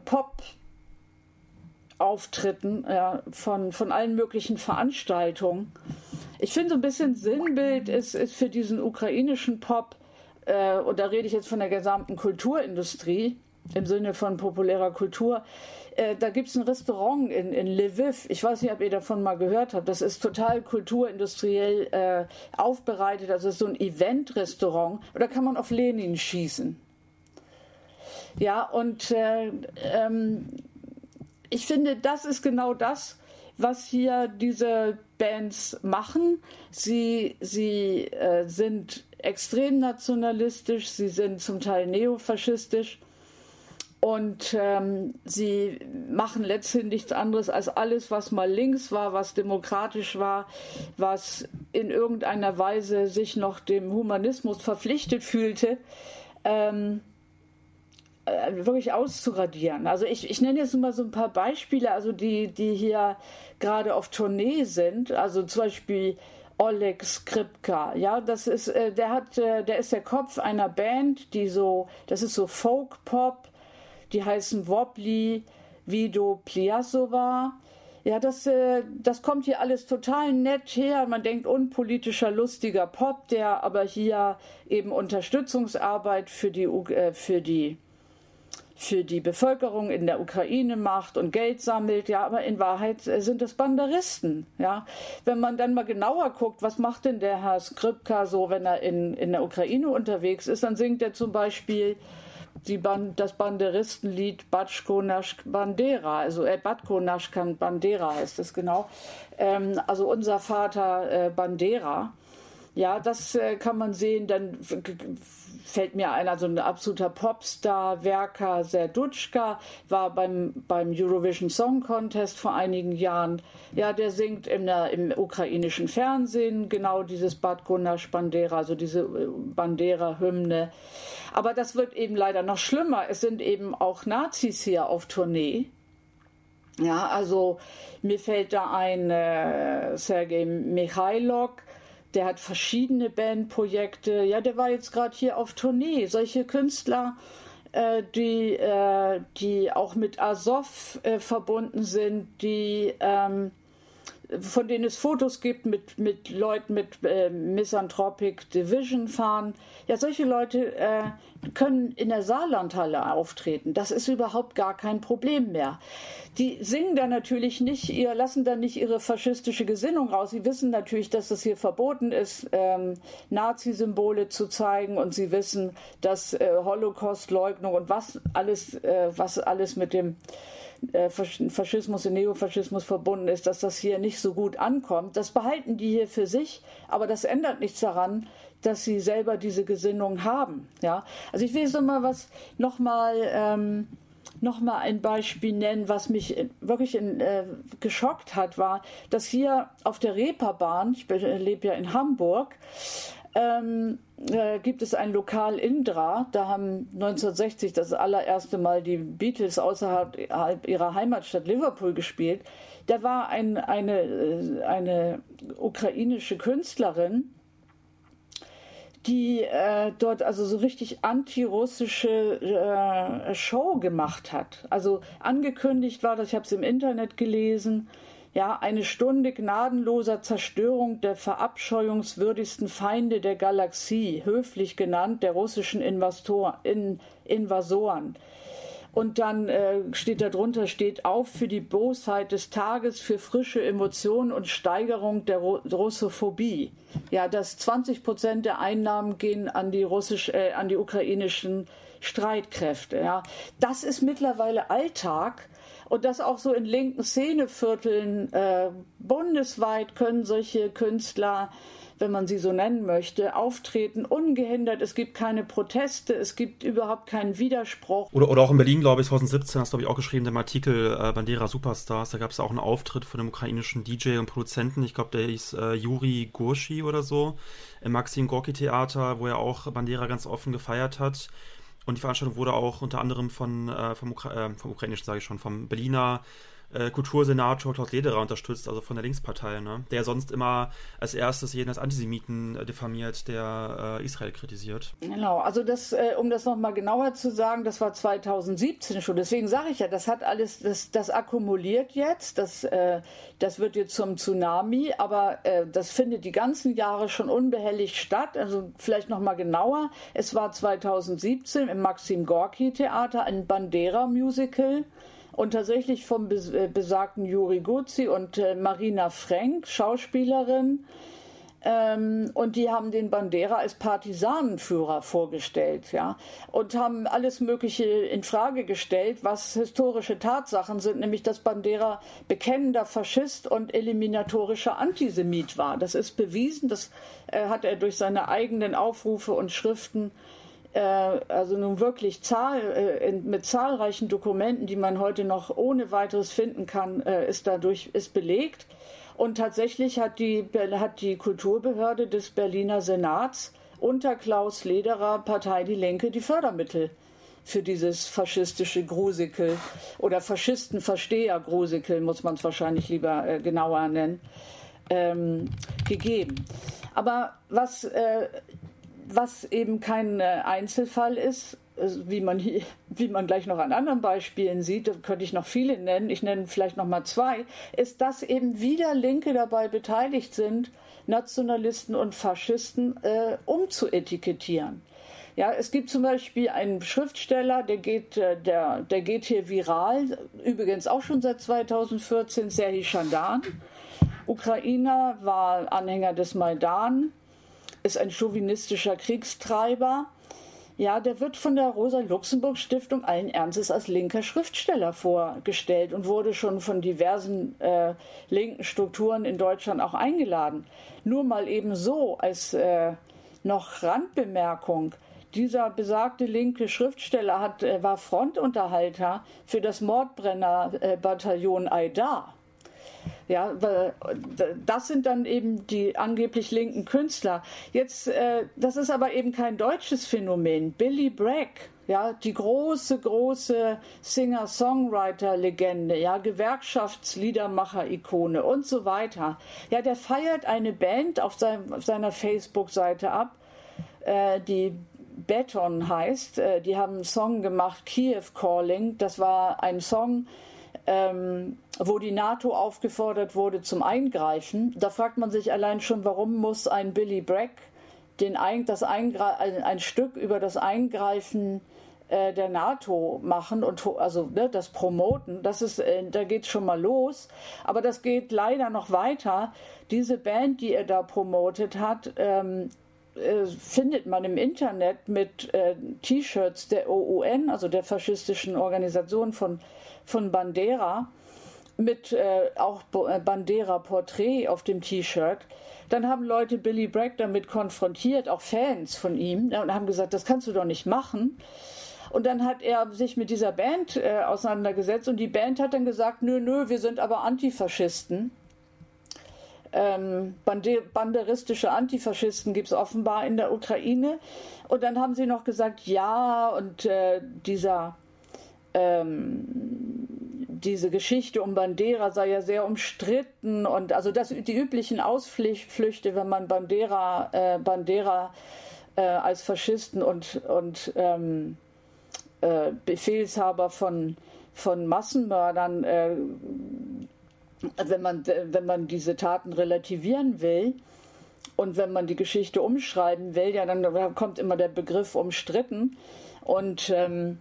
Pop-Auftritten, ja, von, von allen möglichen Veranstaltungen. Ich finde, so ein bisschen Sinnbild ist, ist für diesen ukrainischen Pop, äh, und da rede ich jetzt von der gesamten Kulturindustrie, im Sinne von populärer Kultur. Äh, da gibt es ein Restaurant in, in Lviv. Ich weiß nicht, ob ihr davon mal gehört habt. Das ist total kulturindustriell äh, aufbereitet. Also so ein Event-Restaurant. Da kann man auf Lenin schießen. Ja, und äh, ähm, ich finde, das ist genau das, was hier diese Bands machen. Sie, sie äh, sind extrem nationalistisch, sie sind zum Teil neofaschistisch und ähm, sie machen letztendlich nichts anderes als alles, was mal links war, was demokratisch war, was in irgendeiner Weise sich noch dem Humanismus verpflichtet fühlte. Ähm, äh, wirklich auszuradieren. Also ich, ich nenne jetzt mal so ein paar Beispiele, also die, die hier gerade auf Tournee sind. Also zum Beispiel Oleg Skripka, ja, das ist, äh, der hat, äh, der ist der Kopf einer Band, die so, das ist so Folk Pop, die heißen Wobbly, Vido Pliasova. Ja, das, äh, das kommt hier alles total nett her. Man denkt unpolitischer, lustiger Pop, der aber hier eben Unterstützungsarbeit für die, äh, für die für die Bevölkerung in der Ukraine macht und Geld sammelt, ja, aber in Wahrheit äh, sind das Banderisten, ja. Wenn man dann mal genauer guckt, was macht denn der Herr Skripka so, wenn er in, in der Ukraine unterwegs ist, dann singt er zum Beispiel die Band, das Banderistenlied Batschko Naschk Bandera, also äh, Batko Naschkan Bandera heißt es genau. Ähm, also unser Vater äh, Bandera. Ja, das äh, kann man sehen. Dann fällt mir ein, also ein absoluter Popstar, Werker Serdutschka, war beim, beim Eurovision Song Contest vor einigen Jahren. Ja, der singt im, im ukrainischen Fernsehen genau dieses Batko Nasch Bandera, also diese äh, Bandera-Hymne. Aber das wird eben leider noch schlimmer. Es sind eben auch Nazis hier auf Tournee. Ja, also mir fällt da ein äh, Sergei Michailok, der hat verschiedene Bandprojekte. Ja, der war jetzt gerade hier auf Tournee. Solche Künstler, äh, die, äh, die auch mit Azov äh, verbunden sind, die ähm, von denen es Fotos gibt mit, mit Leuten mit äh, Misanthropic Division fahren. Ja, solche Leute äh, können in der Saarlandhalle auftreten. Das ist überhaupt gar kein Problem mehr. Die singen da natürlich nicht, ihr lassen dann nicht ihre faschistische Gesinnung raus. Sie wissen natürlich, dass es hier verboten ist, ähm, Nazi-Symbole zu zeigen und sie wissen, dass äh, Holocaust-Leugnung und was alles, äh, was alles mit dem äh, Faschismus und Neofaschismus verbunden ist, dass das hier nicht so gut ankommt. Das behalten die hier für sich, aber das ändert nichts daran, dass sie selber diese Gesinnung haben. Ja, also ich will noch mal was, noch mal, ähm, noch ein Beispiel nennen, was mich wirklich in, äh, geschockt hat, war, dass hier auf der Reeperbahn, ich lebe ja in Hamburg, ähm, äh, gibt es ein Lokal Indra. Da haben 1960 das allererste Mal die Beatles außerhalb ihrer Heimatstadt Liverpool gespielt. Da war ein, eine, äh, eine ukrainische Künstlerin, die äh, dort also so richtig antirussische äh, Show gemacht hat. Also angekündigt war das, ich habe es im Internet gelesen, ja, eine Stunde gnadenloser Zerstörung der verabscheuungswürdigsten Feinde der Galaxie, höflich genannt der russischen Investor, in, Invasoren. Und dann äh, steht darunter, steht auf für die Bosheit des Tages, für frische Emotionen und Steigerung der Ru Russophobie. Ja, dass 20 Prozent der Einnahmen gehen an die russisch, äh, an die ukrainischen Streitkräfte. Ja, das ist mittlerweile Alltag und das auch so in linken Szenevierteln äh, bundesweit können solche Künstler, wenn man sie so nennen möchte, auftreten, ungehindert. Es gibt keine Proteste, es gibt überhaupt keinen Widerspruch. Oder, oder auch in Berlin, glaube ich, 2017 hast du, glaube ich, auch geschrieben, im Artikel äh, Bandera Superstars, da gab es auch einen Auftritt von einem ukrainischen DJ und Produzenten, ich glaube, der hieß äh, Juri Gurshi oder so, im Maxim Gorki Theater, wo er auch Bandera ganz offen gefeiert hat. Und die Veranstaltung wurde auch unter anderem von, äh, vom, Ukra äh, vom ukrainischen, sage ich schon, vom Berliner äh, Kultursenator Klaus Lederer unterstützt, also von der Linkspartei, ne? der sonst immer als erstes jeden als Antisemiten äh, diffamiert, der äh, Israel kritisiert. Genau, also das, äh, um das nochmal genauer zu sagen, das war 2017 schon. Deswegen sage ich ja, das hat alles, das, das akkumuliert jetzt, das, äh, das wird jetzt zum Tsunami, aber das findet die ganzen Jahre schon unbehelligt statt. Also vielleicht nochmal genauer. Es war 2017 im Maxim Gorki Theater ein Bandera-Musical und tatsächlich vom äh, besagten Juri Guzzi und äh, Marina Frank, Schauspielerin. Ähm, und die haben den Bandera als Partisanenführer vorgestellt, ja, und haben alles Mögliche in Frage gestellt, was historische Tatsachen sind, nämlich dass Bandera bekennender Faschist und eliminatorischer Antisemit war. Das ist bewiesen, das äh, hat er durch seine eigenen Aufrufe und Schriften äh, also nun wirklich Zahl, äh, mit zahlreichen Dokumenten, die man heute noch ohne weiteres finden kann, äh, ist dadurch ist belegt. Und tatsächlich hat die, hat die Kulturbehörde des Berliner Senats unter Klaus Lederer Partei Die Linke die Fördermittel für dieses faschistische Grusikel oder Faschistenversteher Grusikel, muss man es wahrscheinlich lieber äh, genauer nennen, ähm, gegeben. Aber was äh, was eben kein äh, Einzelfall ist, äh, wie man, hier, wie man gleich noch an anderen Beispielen sieht, da könnte ich noch viele nennen, ich nenne vielleicht noch mal zwei, ist, dass eben wieder Linke dabei beteiligt sind, Nationalisten und Faschisten äh, umzuetikettieren. Ja, es gibt zum Beispiel einen Schriftsteller, der geht, äh, der, der geht hier viral, übrigens auch schon seit 2014, Serhi Shandan. Ukrainer, war Anhänger des Maidan, ist ein chauvinistischer Kriegstreiber. Ja, der wird von der Rosa-Luxemburg-Stiftung allen Ernstes als linker Schriftsteller vorgestellt und wurde schon von diversen äh, linken Strukturen in Deutschland auch eingeladen. Nur mal eben so als äh, noch Randbemerkung. Dieser besagte linke Schriftsteller hat, äh, war Frontunterhalter für das Mordbrennerbataillon Aidar. Ja, das sind dann eben die angeblich linken Künstler. Jetzt, äh, das ist aber eben kein deutsches Phänomen. Billy Bragg, ja, die große, große Singer-Songwriter-Legende, ja, Gewerkschaftsliedermacher-Ikone und so weiter. Ja, der feiert eine Band auf, seinem, auf seiner Facebook-Seite ab, äh, die Beton heißt. Äh, die haben einen Song gemacht, Kiew Calling. Das war ein Song, ähm, wo die NATO aufgefordert wurde zum Eingreifen. Da fragt man sich allein schon, warum muss ein Billy Bragg den ein, das ein Stück über das Eingreifen äh, der NATO machen und also ne, das promoten, das ist, äh, da geht schon mal los. Aber das geht leider noch weiter. Diese Band, die er da promotet hat, ähm, äh, findet man im Internet mit äh, T-Shirts der OUN, also der faschistischen Organisation von von Bandera mit äh, auch äh, Bandera-Porträt auf dem T-Shirt. Dann haben Leute Billy Bragg damit konfrontiert, auch Fans von ihm, und haben gesagt, das kannst du doch nicht machen. Und dann hat er sich mit dieser Band äh, auseinandergesetzt und die Band hat dann gesagt, nö, nö, wir sind aber Antifaschisten. Ähm, banderistische Antifaschisten gibt es offenbar in der Ukraine. Und dann haben sie noch gesagt, ja, und äh, dieser ähm, diese Geschichte um Bandera sei ja sehr umstritten und also das, die üblichen Ausflüchte, wenn man Bandera, äh, Bandera äh, als Faschisten und, und ähm, äh, Befehlshaber von, von Massenmördern, äh, wenn, man, wenn man diese Taten relativieren will und wenn man die Geschichte umschreiben will, ja, dann kommt immer der Begriff umstritten und ähm,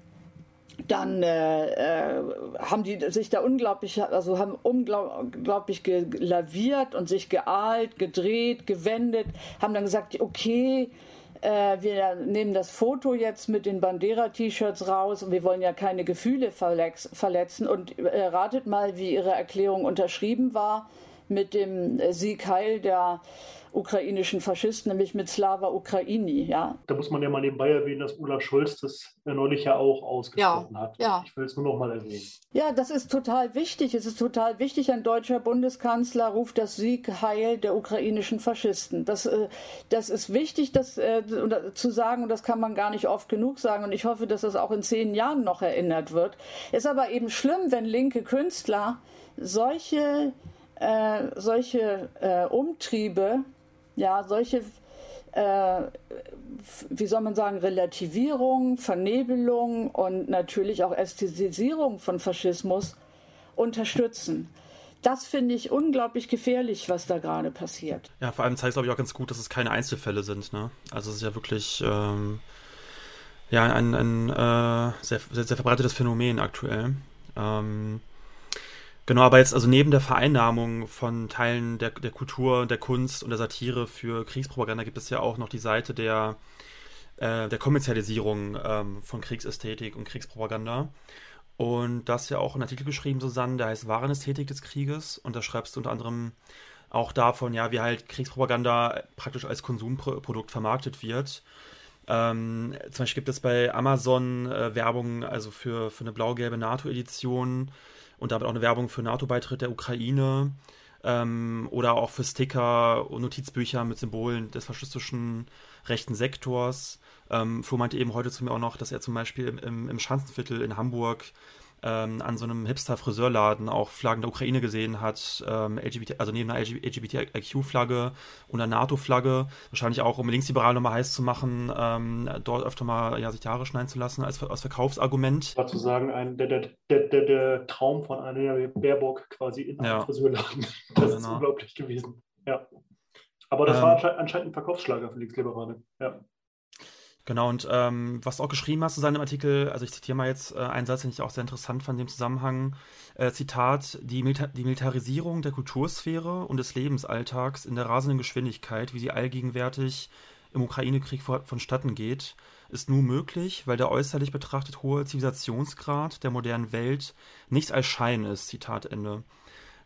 dann äh, äh, haben die sich da unglaublich, also haben unglaublich gelaviert und sich geahlt, gedreht, gewendet, haben dann gesagt, okay, äh, wir nehmen das Foto jetzt mit den Bandera-T-Shirts raus und wir wollen ja keine Gefühle verletzen. Und äh, ratet mal, wie ihre Erklärung unterschrieben war mit dem Sieg Heil der ukrainischen Faschisten, nämlich mit Slava Ukraini. Ja. Da muss man ja mal nebenbei erwähnen, dass Olaf Scholz das neulich ja auch ausgesprochen ja, hat. Ja. Ich will es nur noch mal erwähnen. Ja, das ist total wichtig. Es ist total wichtig. Ein deutscher Bundeskanzler ruft das Sieg heil der ukrainischen Faschisten. Das, äh, das ist wichtig das, äh, zu sagen und das kann man gar nicht oft genug sagen. Und ich hoffe, dass das auch in zehn Jahren noch erinnert wird. Ist aber eben schlimm, wenn linke Künstler solche, äh, solche äh, Umtriebe, ja, solche, äh, wie soll man sagen, Relativierung, Vernebelung und natürlich auch Ästhetisierung von Faschismus unterstützen das finde ich unglaublich gefährlich, was da gerade passiert. Ja, vor allem zeigt es, glaube ich, auch ganz gut, dass es keine Einzelfälle sind. Ne? Also es ist ja wirklich ähm, ja, ein, ein äh, sehr, sehr, sehr, verbreitetes Phänomen aktuell. Ähm, genau, aber jetzt also neben der Vereinnahmung von Teilen der, der Kultur, der Kunst und der Satire für Kriegspropaganda gibt es ja auch noch die Seite der, äh, der Kommerzialisierung ähm, von Kriegsästhetik und Kriegspropaganda. Und das ja auch ein Artikel geschrieben, Susanne, der heißt Warenästhetik des Krieges. Und da schreibst du unter anderem auch davon, ja, wie halt Kriegspropaganda praktisch als Konsumprodukt vermarktet wird. Ähm, zum Beispiel gibt es bei Amazon äh, Werbung also für, für eine blau-gelbe NATO-Edition und damit auch eine Werbung für NATO-Beitritt der Ukraine ähm, oder auch für Sticker und Notizbücher mit Symbolen des faschistischen rechten Sektors. Ähm, Flo meinte eben heute zu mir auch noch, dass er zum Beispiel im, im Schanzenviertel in Hamburg ähm, an so einem Hipster-Friseurladen auch Flaggen der Ukraine gesehen hat, ähm, LGBT, also neben einer LGBTIQ-Flagge und einer NATO-Flagge, wahrscheinlich auch, um linksliberal nochmal heiß zu machen, ähm, dort öfter mal ja, sich die Haare schneiden zu lassen als, als Verkaufsargument. War zu sagen, ein, der, der, der, der, Traum von einer Baerbock quasi in einem ja. Friseurladen. Das genau. ist unglaublich gewesen. Ja. Aber das ähm, war anscheinend ein Verkaufsschlager für Linksliberale. Ja. Genau, und ähm, was du auch geschrieben hast zu seinem Artikel, also ich zitiere mal jetzt äh, einen Satz, den ich auch sehr interessant fand in dem Zusammenhang. Äh, Zitat, die, Milita die Militarisierung der Kultursphäre und des Lebensalltags in der rasenden Geschwindigkeit, wie sie allgegenwärtig im Ukraine-Krieg vonstatten geht, ist nur möglich, weil der äußerlich betrachtet hohe Zivilisationsgrad der modernen Welt nichts als Schein ist. Zitat Ende.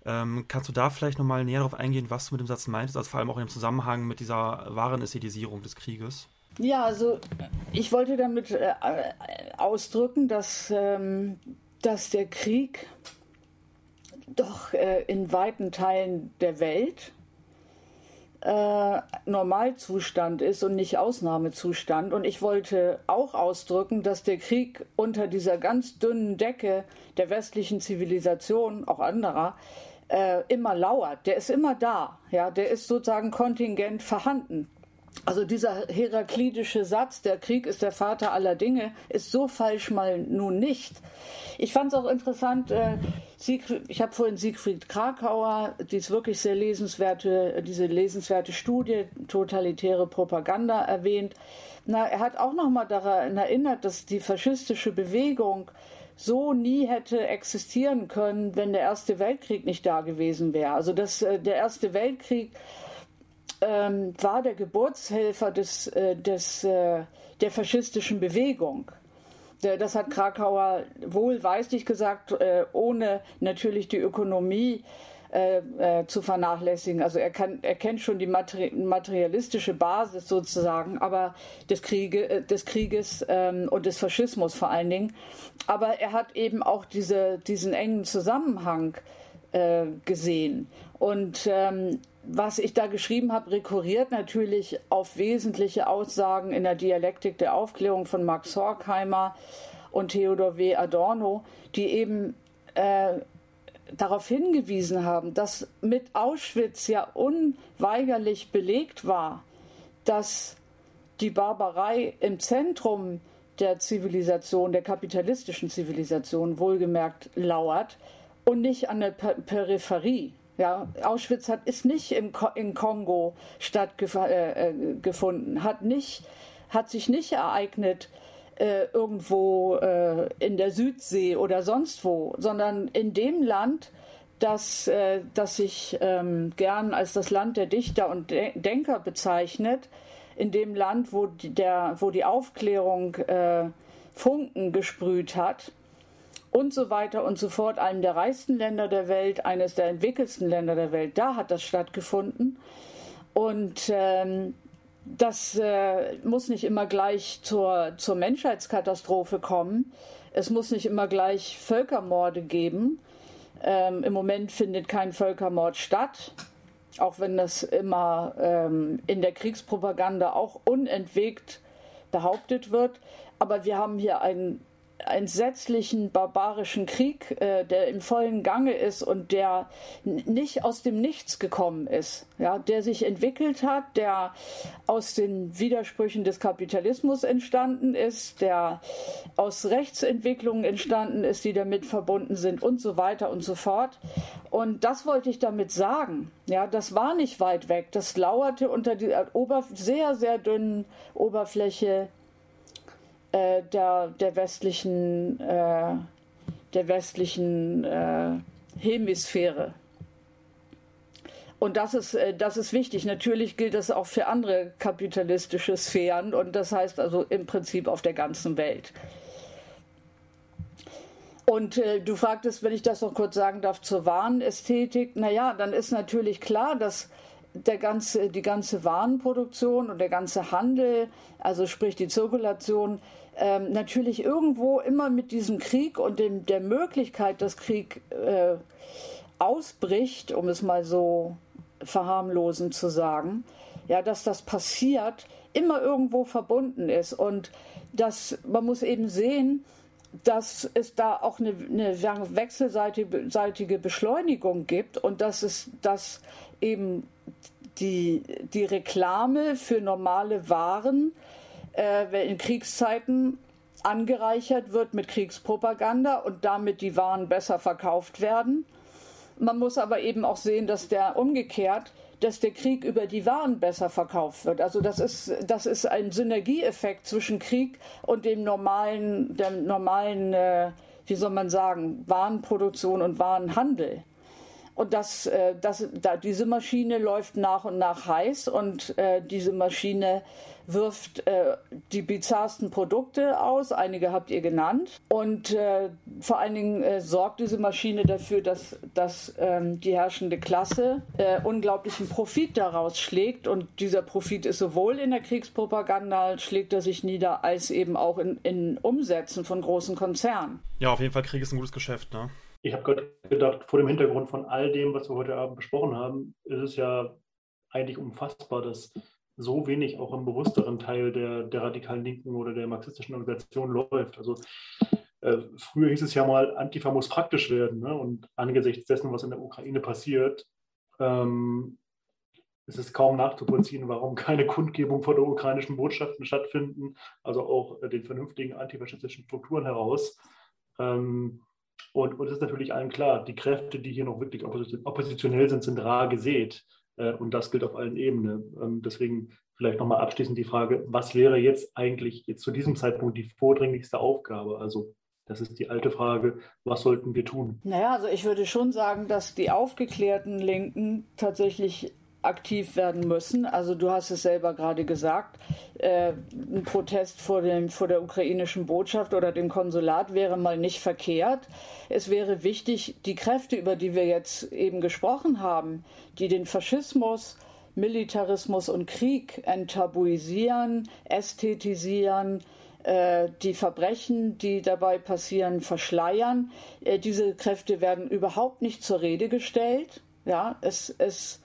Ähm, kannst du da vielleicht nochmal näher darauf eingehen, was du mit dem Satz meintest, also vor allem auch im Zusammenhang mit dieser wahren Ästhetisierung des Krieges? Ja, also ich wollte damit äh, ausdrücken, dass, ähm, dass der Krieg doch äh, in weiten Teilen der Welt äh, Normalzustand ist und nicht Ausnahmezustand. Und ich wollte auch ausdrücken, dass der Krieg unter dieser ganz dünnen Decke der westlichen Zivilisation, auch anderer, äh, immer lauert. Der ist immer da. Ja, der ist sozusagen kontingent vorhanden. Also dieser heraklitische Satz, der Krieg ist der Vater aller Dinge, ist so falsch mal nun nicht. Ich fand es auch interessant, äh, Siegfried, ich habe vorhin Siegfried Krakauer, dies wirklich sehr lesenswerte, diese lesenswerte Studie Totalitäre Propaganda erwähnt. Na, er hat auch noch mal daran erinnert, dass die faschistische Bewegung so nie hätte existieren können, wenn der Erste Weltkrieg nicht da gewesen wäre. Also dass äh, der Erste Weltkrieg ähm, war der Geburtshelfer des, äh, des, äh, der faschistischen Bewegung. Das hat Krakauer wohlweislich gesagt, äh, ohne natürlich die Ökonomie äh, äh, zu vernachlässigen. Also er, kann, er kennt schon die materi materialistische Basis sozusagen, aber des, Kriege, äh, des Krieges ähm, und des Faschismus vor allen Dingen. Aber er hat eben auch diese, diesen engen Zusammenhang gesehen. Und ähm, was ich da geschrieben habe, rekurriert natürlich auf wesentliche Aussagen in der Dialektik der Aufklärung von Max Horkheimer und Theodor W. Adorno, die eben äh, darauf hingewiesen haben, dass mit Auschwitz ja unweigerlich belegt war, dass die Barbarei im Zentrum der Zivilisation, der kapitalistischen Zivilisation wohlgemerkt lauert und nicht an der Peripherie. Ja, Auschwitz hat, ist nicht im Ko in Kongo stattgefunden, äh, äh hat, hat sich nicht ereignet äh, irgendwo äh, in der Südsee oder sonst wo, sondern in dem Land, das, äh, das sich ähm, gern als das Land der Dichter und De Denker bezeichnet, in dem Land, wo die, der, wo die Aufklärung äh, Funken gesprüht hat und so weiter und so fort, einem der reichsten Länder der Welt, eines der entwickelsten Länder der Welt, da hat das stattgefunden. Und ähm, das äh, muss nicht immer gleich zur, zur Menschheitskatastrophe kommen. Es muss nicht immer gleich Völkermorde geben. Ähm, Im Moment findet kein Völkermord statt, auch wenn das immer ähm, in der Kriegspropaganda auch unentwegt behauptet wird. Aber wir haben hier ein entsetzlichen barbarischen Krieg, äh, der im vollen Gange ist und der nicht aus dem Nichts gekommen ist, ja, der sich entwickelt hat, der aus den Widersprüchen des Kapitalismus entstanden ist, der aus Rechtsentwicklungen entstanden ist, die damit verbunden sind und so weiter und so fort. Und das wollte ich damit sagen. Ja, das war nicht weit weg. Das lauerte unter dieser sehr, sehr dünnen Oberfläche äh, der, der westlichen, äh, der westlichen äh, Hemisphäre. Und das ist, äh, das ist wichtig. Natürlich gilt das auch für andere kapitalistische Sphären und das heißt also im Prinzip auf der ganzen Welt. Und äh, du fragtest, wenn ich das noch kurz sagen darf, zur Warenästhetik. Naja, dann ist natürlich klar, dass der ganze, die ganze Warenproduktion und der ganze Handel, also sprich die Zirkulation, ähm, natürlich irgendwo immer mit diesem Krieg und dem, der Möglichkeit, dass Krieg äh, ausbricht, um es mal so verharmlosend zu sagen, ja, dass das passiert, immer irgendwo verbunden ist. Und dass man muss eben sehen, dass es da auch eine, eine wechselseitige Beschleunigung gibt und dass es dass eben die, die Reklame für normale Waren äh, in Kriegszeiten angereichert wird mit Kriegspropaganda und damit die Waren besser verkauft werden. Man muss aber eben auch sehen, dass der umgekehrt, dass der Krieg über die Waren besser verkauft wird. Also das ist, das ist ein Synergieeffekt zwischen Krieg und dem normalen, dem normalen, äh, wie soll man sagen, Warenproduktion und Warenhandel. Und das, äh, das, da, diese Maschine läuft nach und nach heiß und äh, diese Maschine wirft äh, die bizarrsten Produkte aus. Einige habt ihr genannt. Und äh, vor allen Dingen äh, sorgt diese Maschine dafür, dass, dass ähm, die herrschende Klasse äh, unglaublichen Profit daraus schlägt. Und dieser Profit ist sowohl in der Kriegspropaganda, schlägt er sich nieder, als eben auch in, in Umsätzen von großen Konzernen. Ja, auf jeden Fall Krieg ist ein gutes Geschäft, ne? Ich habe gerade gedacht, vor dem Hintergrund von all dem, was wir heute Abend besprochen haben, ist es ja eigentlich unfassbar, dass so wenig auch im bewussteren Teil der, der radikalen Linken oder der marxistischen Organisation läuft. Also äh, früher hieß es ja mal, Antifa muss praktisch werden. Ne? Und angesichts dessen, was in der Ukraine passiert, ähm, ist es kaum nachzuvollziehen, warum keine Kundgebung vor der ukrainischen Botschaften stattfinden, also auch äh, den vernünftigen antifaschistischen Strukturen heraus. Ähm, und, es ist natürlich allen klar, die Kräfte, die hier noch wirklich oppositionell sind, sind rar gesät. Äh, und das gilt auf allen Ebenen. Ähm, deswegen vielleicht nochmal abschließend die Frage, was wäre jetzt eigentlich jetzt zu diesem Zeitpunkt die vordringlichste Aufgabe? Also das ist die alte Frage, was sollten wir tun? Naja, also ich würde schon sagen, dass die aufgeklärten Linken tatsächlich aktiv werden müssen. Also du hast es selber gerade gesagt, äh, ein Protest vor, dem, vor der ukrainischen Botschaft oder dem Konsulat wäre mal nicht verkehrt. Es wäre wichtig, die Kräfte, über die wir jetzt eben gesprochen haben, die den Faschismus, Militarismus und Krieg enttabuisieren, ästhetisieren, äh, die Verbrechen, die dabei passieren, verschleiern. Äh, diese Kräfte werden überhaupt nicht zur Rede gestellt. Ja, es, es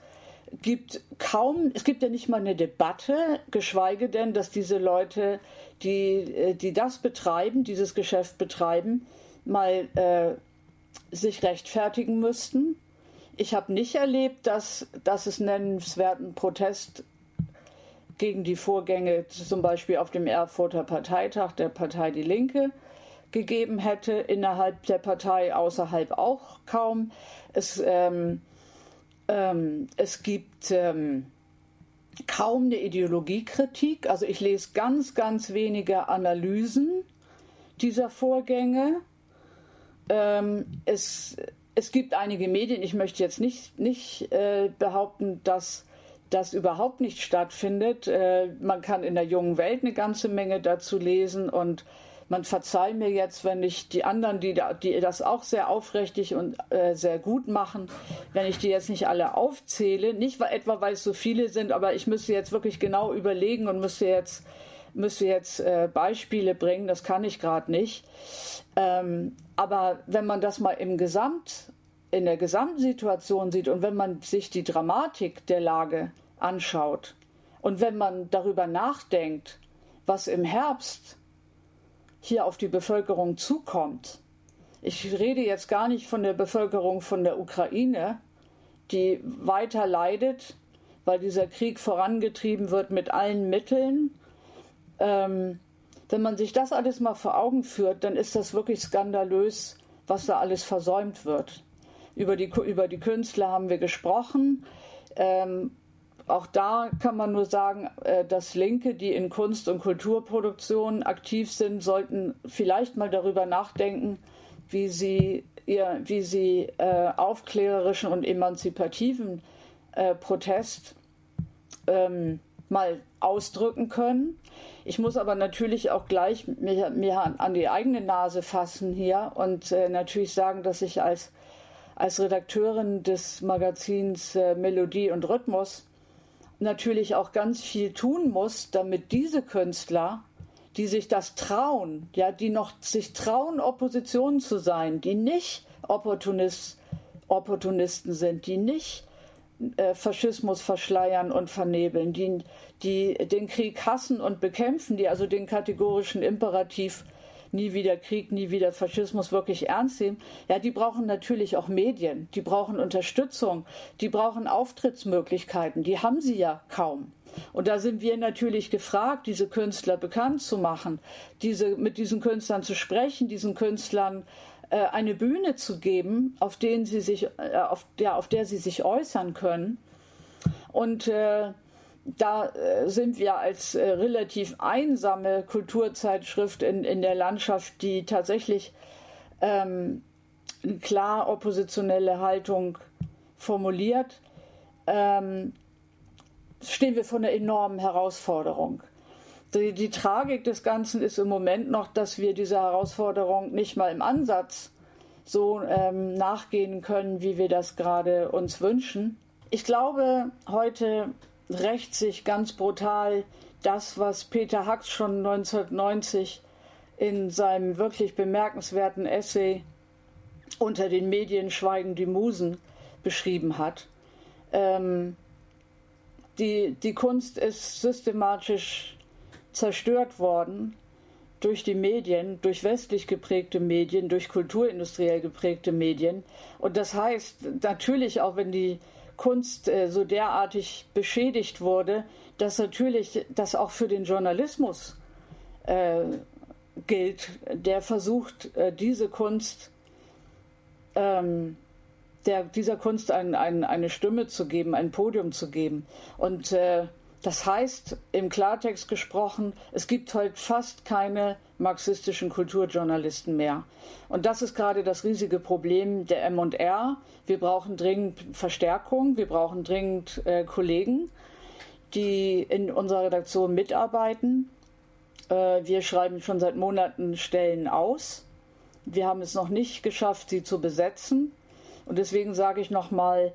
gibt kaum, es gibt ja nicht mal eine Debatte, geschweige denn, dass diese Leute, die, äh, die das betreiben, dieses Geschäft betreiben, mal äh, sich rechtfertigen müssten. Ich habe nicht erlebt, dass, dass es nennenswerten Protest gegen die Vorgänge zum Beispiel auf dem Erfurter Parteitag der Partei Die Linke gegeben hätte, innerhalb der Partei, außerhalb auch kaum. Es ähm, ähm, es gibt ähm, kaum eine Ideologiekritik. Also ich lese ganz, ganz wenige Analysen dieser Vorgänge. Ähm, es, es gibt einige Medien, ich möchte jetzt nicht, nicht äh, behaupten, dass das überhaupt nicht stattfindet. Äh, man kann in der jungen Welt eine ganze Menge dazu lesen und man verzeiht mir jetzt, wenn ich die anderen, die, die das auch sehr aufrichtig und äh, sehr gut machen, wenn ich die jetzt nicht alle aufzähle. Nicht etwa, weil es so viele sind, aber ich müsste jetzt wirklich genau überlegen und müsste jetzt, müsste jetzt äh, Beispiele bringen. Das kann ich gerade nicht. Ähm, aber wenn man das mal im Gesamt, in der Gesamtsituation sieht und wenn man sich die Dramatik der Lage anschaut und wenn man darüber nachdenkt, was im Herbst hier auf die Bevölkerung zukommt. Ich rede jetzt gar nicht von der Bevölkerung von der Ukraine, die weiter leidet, weil dieser Krieg vorangetrieben wird mit allen Mitteln. Ähm, wenn man sich das alles mal vor Augen führt, dann ist das wirklich skandalös, was da alles versäumt wird. Über die, über die Künstler haben wir gesprochen. Ähm, auch da kann man nur sagen, äh, dass Linke, die in Kunst- und Kulturproduktion aktiv sind, sollten vielleicht mal darüber nachdenken, wie sie, ihr, wie sie äh, aufklärerischen und emanzipativen äh, Protest ähm, mal ausdrücken können. Ich muss aber natürlich auch gleich mir, mir an die eigene Nase fassen hier und natürlich sagen, dass ich als, als Redakteurin des Magazins Melodie und Rhythmus natürlich auch ganz viel tun muss, damit diese Künstler, die sich das trauen, ja, die noch sich trauen, Opposition zu sein, die nicht Opportunist, Opportunisten sind, die nicht äh, Faschismus verschleiern und vernebeln, die, die den Krieg hassen und bekämpfen, die also den kategorischen Imperativ nie wieder Krieg, nie wieder Faschismus wirklich ernst nehmen, ja, die brauchen natürlich auch Medien, die brauchen Unterstützung, die brauchen Auftrittsmöglichkeiten, die haben sie ja kaum. Und da sind wir natürlich gefragt, diese Künstler bekannt zu machen, diese, mit diesen Künstlern zu sprechen, diesen Künstlern äh, eine Bühne zu geben, auf, denen sie sich, äh, auf, der, auf der sie sich äußern können. Und äh, da äh, sind wir als äh, relativ einsame Kulturzeitschrift in, in der Landschaft, die tatsächlich ähm, eine klar oppositionelle Haltung formuliert, ähm, stehen wir vor einer enormen Herausforderung. Die, die Tragik des Ganzen ist im Moment noch, dass wir dieser Herausforderung nicht mal im Ansatz so ähm, nachgehen können, wie wir das gerade uns wünschen. Ich glaube, heute rächt sich ganz brutal das, was Peter Hacks schon 1990 in seinem wirklich bemerkenswerten Essay Unter den Medien schweigen die Musen beschrieben hat. Ähm, die, die Kunst ist systematisch zerstört worden durch die Medien, durch westlich geprägte Medien, durch kulturindustriell geprägte Medien. Und das heißt natürlich auch, wenn die Kunst äh, so derartig beschädigt wurde, dass natürlich das auch für den Journalismus äh, gilt, der versucht, äh, diese Kunst, ähm, der, dieser Kunst ein, ein, eine Stimme zu geben, ein Podium zu geben. Und äh, das heißt, im Klartext gesprochen, es gibt heute fast keine marxistischen Kulturjournalisten mehr. Und das ist gerade das riesige Problem der M&R. Wir brauchen dringend Verstärkung, wir brauchen dringend äh, Kollegen, die in unserer Redaktion mitarbeiten. Äh, wir schreiben schon seit Monaten Stellen aus. Wir haben es noch nicht geschafft, sie zu besetzen. Und deswegen sage ich nochmal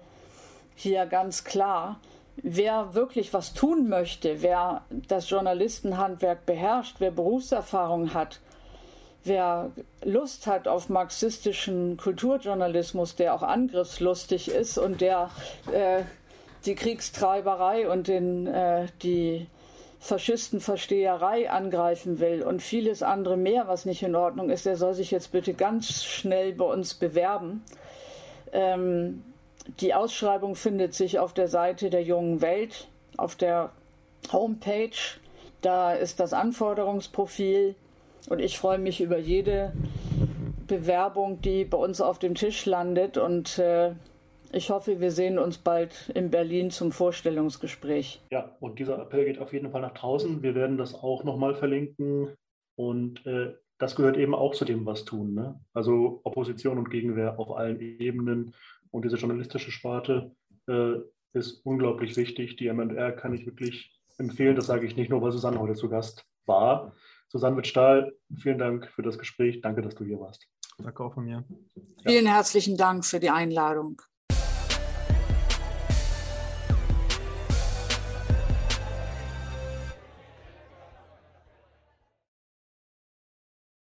hier ganz klar, wer wirklich was tun möchte, wer das Journalistenhandwerk beherrscht, wer Berufserfahrung hat, wer Lust hat auf marxistischen Kulturjournalismus, der auch angriffslustig ist und der äh, die Kriegstreiberei und den, äh, die Faschistenversteherei angreifen will und vieles andere mehr, was nicht in Ordnung ist, der soll sich jetzt bitte ganz schnell bei uns bewerben. Ähm, die Ausschreibung findet sich auf der Seite der jungen Welt, auf der Homepage. Da ist das Anforderungsprofil und ich freue mich über jede Bewerbung, die bei uns auf dem Tisch landet und äh, ich hoffe, wir sehen uns bald in Berlin zum Vorstellungsgespräch. Ja, und dieser Appell geht auf jeden Fall nach draußen. Wir werden das auch nochmal verlinken und äh, das gehört eben auch zu dem, was tun. Ne? Also Opposition und Gegenwehr auf allen Ebenen und diese journalistische Sparte äh, ist unglaublich wichtig. Die MR kann ich wirklich empfehlen. Das sage ich nicht nur, weil Susanne heute zu Gast war. Susanne Witt-Stahl, vielen Dank für das Gespräch. Danke, dass du hier warst. Danke auch von mir. Ja. Vielen herzlichen Dank für die Einladung.